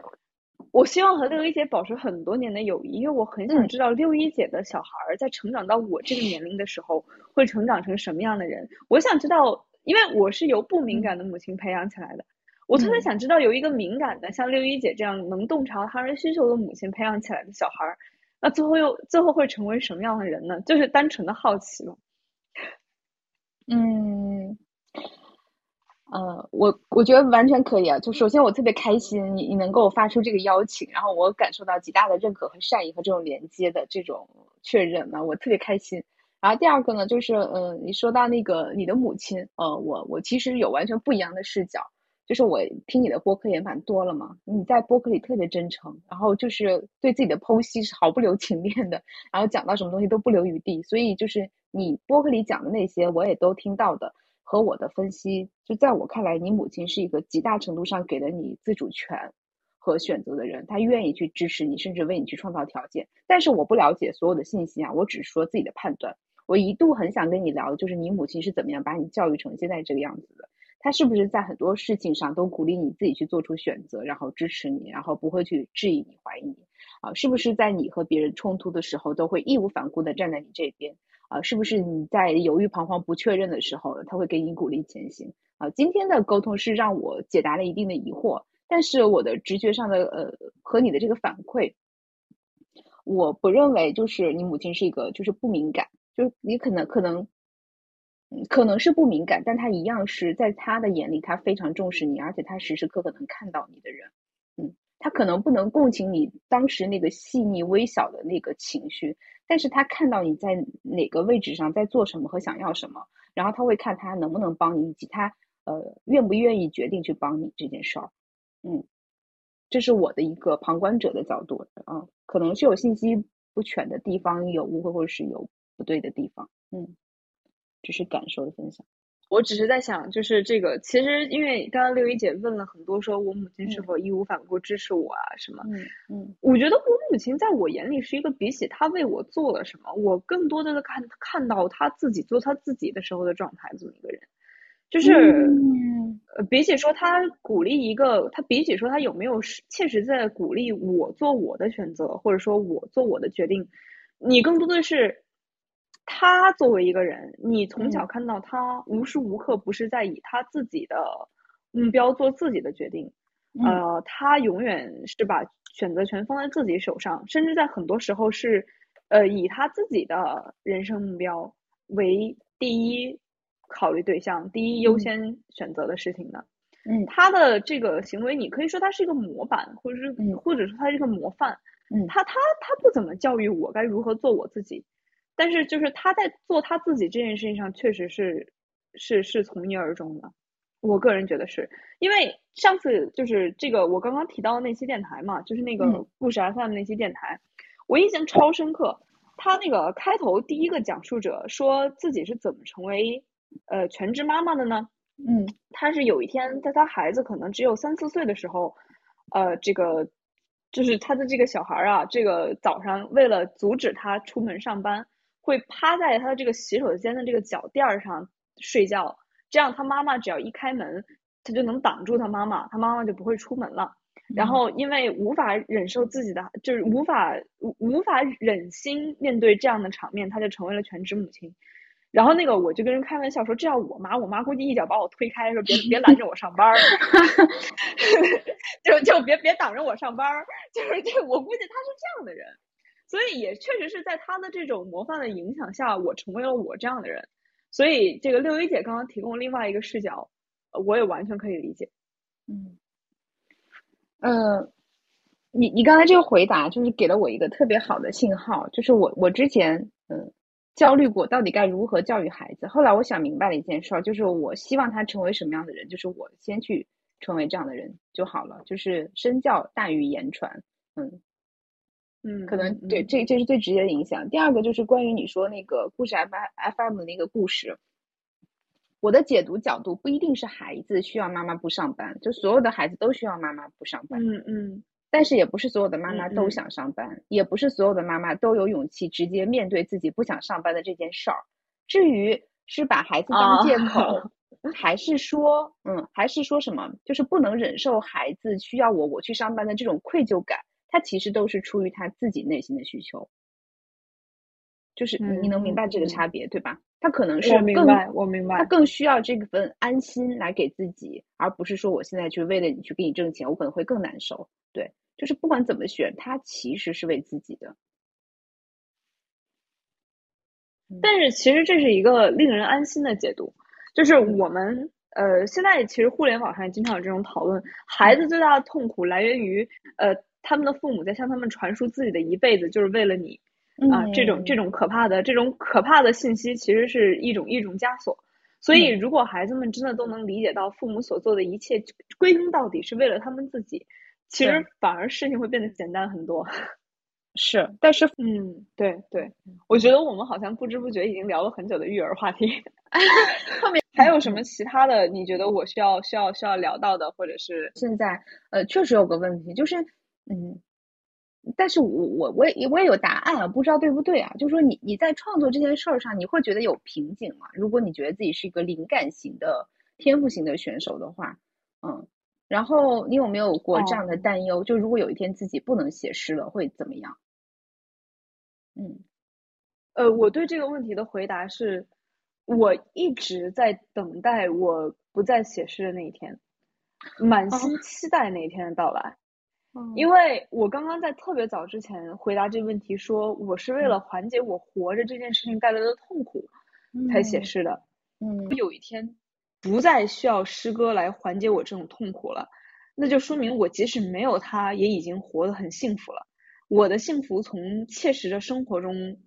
我希望和六一姐保持很多年的友谊，因为我很想嗯知道六一姐的小孩儿在成长到我这个年龄的时候，会成长成什么样的人。我想知道，因为我是由不敏感的母亲培养起来的，我特别嗯想知道由一个敏感的像六一姐这样能洞察他人需求的母亲培养起来的小孩儿，那最后又最后会成为什么样的人呢？就是单纯的好奇嘛。嗯，呃，我我觉得完全可以啊。就首先我特别开心，你你能够发出这个邀请，然后我感受到极大的认可和善意和这种连接的这种确认呢，我特别开心。然后第二个呢，就是呃，你说到那个你的母亲，呃，我我其实有完全不一样的视角。就是我听你的播客也蛮多了嘛，你在播客里特别真诚，然后就是对自己的剖析是毫不留情面的，然后讲到什么东西都不留余地，所以就是你播客里讲的那些我也都听到的，和我的分析，就在我看来，你母亲是一个极大程度上给了你自主权和选择的人，她愿意去支持你，甚至为你去创造条件。但是我不了解所有的信息啊，我只是说自己的判断。我一度很想跟你聊就是你母亲是怎么样把你教育成现在这个样子的。他是不是在很多事情上都鼓励你自己去做出选择，然后支持你，然后不会去质疑你、怀疑你？啊，是不是在你和别人冲突的时候都会义无反顾的站在你这边？啊，是不是你在犹豫、彷徨、不确认的时候，他会给你鼓励前行？啊，今天的沟通是让我解答了一定的疑惑，但是我的直觉上的呃和你的这个反馈，我不认为就是你母亲是一个就是不敏感，就是你可能可能。可能是不敏感，但他一样是在他的眼里，他非常重视你，而且他时时刻刻能看到你的人。嗯，他可能不能共情你当时那个细腻微小的那个情绪，但是他看到你在哪个位置上在做什么和想要什么，然后他会看他能不能帮你，以及他呃愿不愿意决定去帮你这件事儿。嗯，这是我的一个旁观者的角度啊，可能是有信息不全的地方，有误会或者是有不对的地方。嗯。只是感受的分享，我只是在想，就是这个，其实因为刚刚六一姐问了很多，说我母亲是否义无反顾支持我啊什么，嗯嗯，我觉得我母亲在我眼里是一个比起她为我做了什么，我更多的看看到她自己做她自己的时候的状态这么一个人，就是，呃，比起说她鼓励一个，她比起说她有没有切实在鼓励我做我的选择，或者说我做我的决定，你更多的是。他作为一个人，你从小看到他无时无刻不是在以他自己的目标做自己的决定，呃，他永远是把选择权放在自己手上，甚至在很多时候是，呃，以他自己的人生目标为第一考虑对象、第一优先选择的事情的。嗯，他的这个行为，你可以说他是一个模板，或者是，或者说他是一个模范。嗯，他他他不怎么教育我该如何做我自己。但是就是他在做他自己这件事情上，确实是是是从一而终的。我个人觉得是因为上次就是这个我刚刚提到的那期电台嘛，就是那个故事 FM 那期电台，我印象超深刻。他那个开头第一个讲述者说自己是怎么成为呃全职妈妈的呢？嗯，他是有一天在他孩子可能只有三四岁的时候，呃，这个就是他的这个小孩啊，这个早上为了阻止他出门上班。会趴在他的这个洗手间的这个脚垫上睡觉，这样他妈妈只要一开门，他就能挡住他妈妈，他妈妈就不会出门了。然后因为无法忍受自己的，就是无法无无法忍心面对这样的场面，他就成为了全职母亲。然后那个我就跟人开玩笑说，这要我妈，我妈估计一脚把我推开，说别别拦着我上班儿，就就别别挡着我上班儿，就是这我估计他是这样的人。所以也确实是在他的这种模范的影响下，我成为了我这样的人。所以这个六一姐刚刚提供另外一个视角，我也完全可以理解。嗯，呃，你你刚才这个回答就是给了我一个特别好的信号，就是我我之前嗯焦虑过到底该如何教育孩子，后来我想明白了一件事，就是我希望他成为什么样的人，就是我先去成为这样的人就好了，就是身教大于言传。嗯。嗯，可能对，这这是最直接的影响。第二个就是关于你说那个故事 F F M 的那个故事，我的解读角度不一定是孩子需要妈妈不上班，就所有的孩子都需要妈妈不上班。嗯嗯。但是也不是所有的妈妈都想上班，也不是所有的妈妈都有勇气直接面对自己不想上班的这件事儿。至于是把孩子当借口，还是说，嗯，还是说什么，就是不能忍受孩子需要我我去上班的这种愧疚感。他其实都是出于他自己内心的需求，就是你能明白这个差别对吧？他可能是更我明白，他更需要这份安心来给自己，而不是说我现在去为了你去给你挣钱，我可能会更难受。对，就是不管怎么选，他其实是为自己的。但是其实这是一个令人安心的解读，就是我们呃，现在其实互联网上也经常有这种讨论，孩子最大的痛苦来源于呃他们的父母在向他们传输自己的一辈子就是为了你啊，这种这种可怕的这种可怕的信息其实是一种一种枷锁。所以，如果孩子们真的都能理解到父母所做的一切归根到底是为了他们自己，其实反而事情会变得简单很多。是，但是，嗯，对对，我觉得我们好像不知不觉已经聊了很久的育儿话题。后面还有什么其他的？你觉得我需要需要需要聊到的，或者是现在呃，确实有个问题，就是嗯。但是我我我也我也有答案啊，不知道对不对啊？就是说你你在创作这件事儿上，你会觉得有瓶颈吗？如果你觉得自己是一个灵感型的天赋型的选手的话，嗯，然后你有没有过这样的担忧？就如果有一天自己不能写诗了，会怎么样？嗯，呃，我对这个问题的回答是，我一直在等待我不再写诗的那一天，满心期待那一天的到来。因为我刚刚在特别早之前回答这个问题，说我是为了缓解我活着这件事情带来的痛苦才写诗的。嗯，有一天不再需要诗歌来缓解我这种痛苦了，那就说明我即使没有它，也已经活得很幸福了。我的幸福从切实的生活中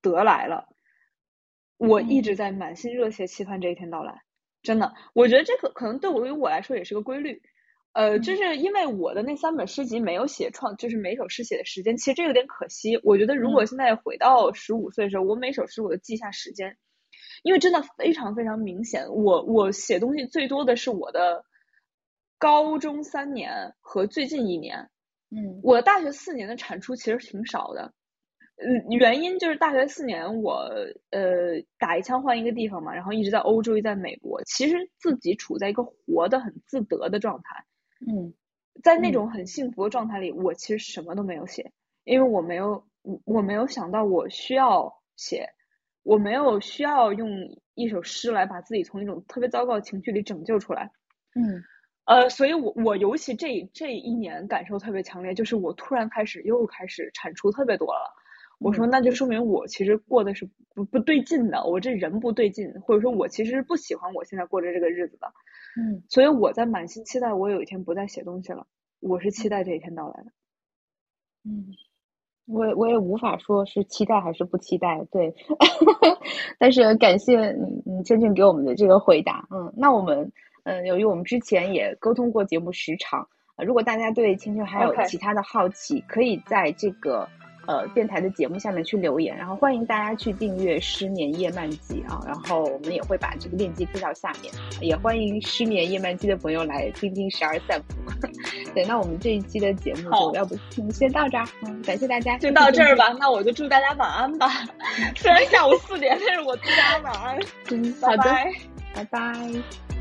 得来了。我一直在满心热切期盼这一天到来。真的，我觉得这个可能对我于我来说也是个规律。呃，就是因为我的那三本诗集没有写创，就是每首诗写的时间，其实这有点可惜。我觉得如果现在回到十五岁的时候，我每首诗我都记下时间，因为真的非常非常明显。我我写东西最多的是我的高中三年和最近一年，嗯，我大学四年的产出其实挺少的。嗯，原因就是大学四年我呃打一枪换一个地方嘛，然后一直在欧洲，一直在美国，其实自己处在一个活的很自得的状态。嗯，在那种很幸福的状态里，我其实什么都没有写，因为我没有，我没有想到我需要写，我没有需要用一首诗来把自己从一种特别糟糕的情绪里拯救出来。嗯，呃，所以我我尤其这这一年感受特别强烈，就是我突然开始又开始产出特别多了。我说那就说明我其实过的是不不对劲的，我这人不对劲，或者说我其实不喜欢我现在过着这个日子的。嗯，所以我在满心期待我有一天不再写东西了。我是期待这一天到来的。嗯，我我也无法说是期待还是不期待，对。但是感谢嗯倩倩给我们的这个回答。嗯，那我们嗯由于我们之前也沟通过节目时长，如果大家对倩倩还有其他的好奇，可以在这个。呃，电台的节目下面去留言，然后欢迎大家去订阅《失眠夜漫记》啊，然后我们也会把这个链接贴到下面，也欢迎失眠夜漫记的朋友来听听十二散步。对，那我们这一期的节目就要不先到这儿，嗯，感谢大家，就到这儿吧。那我就祝大家晚安吧。虽然下午四点，但是我祝大家晚安。嗯，好的，拜拜。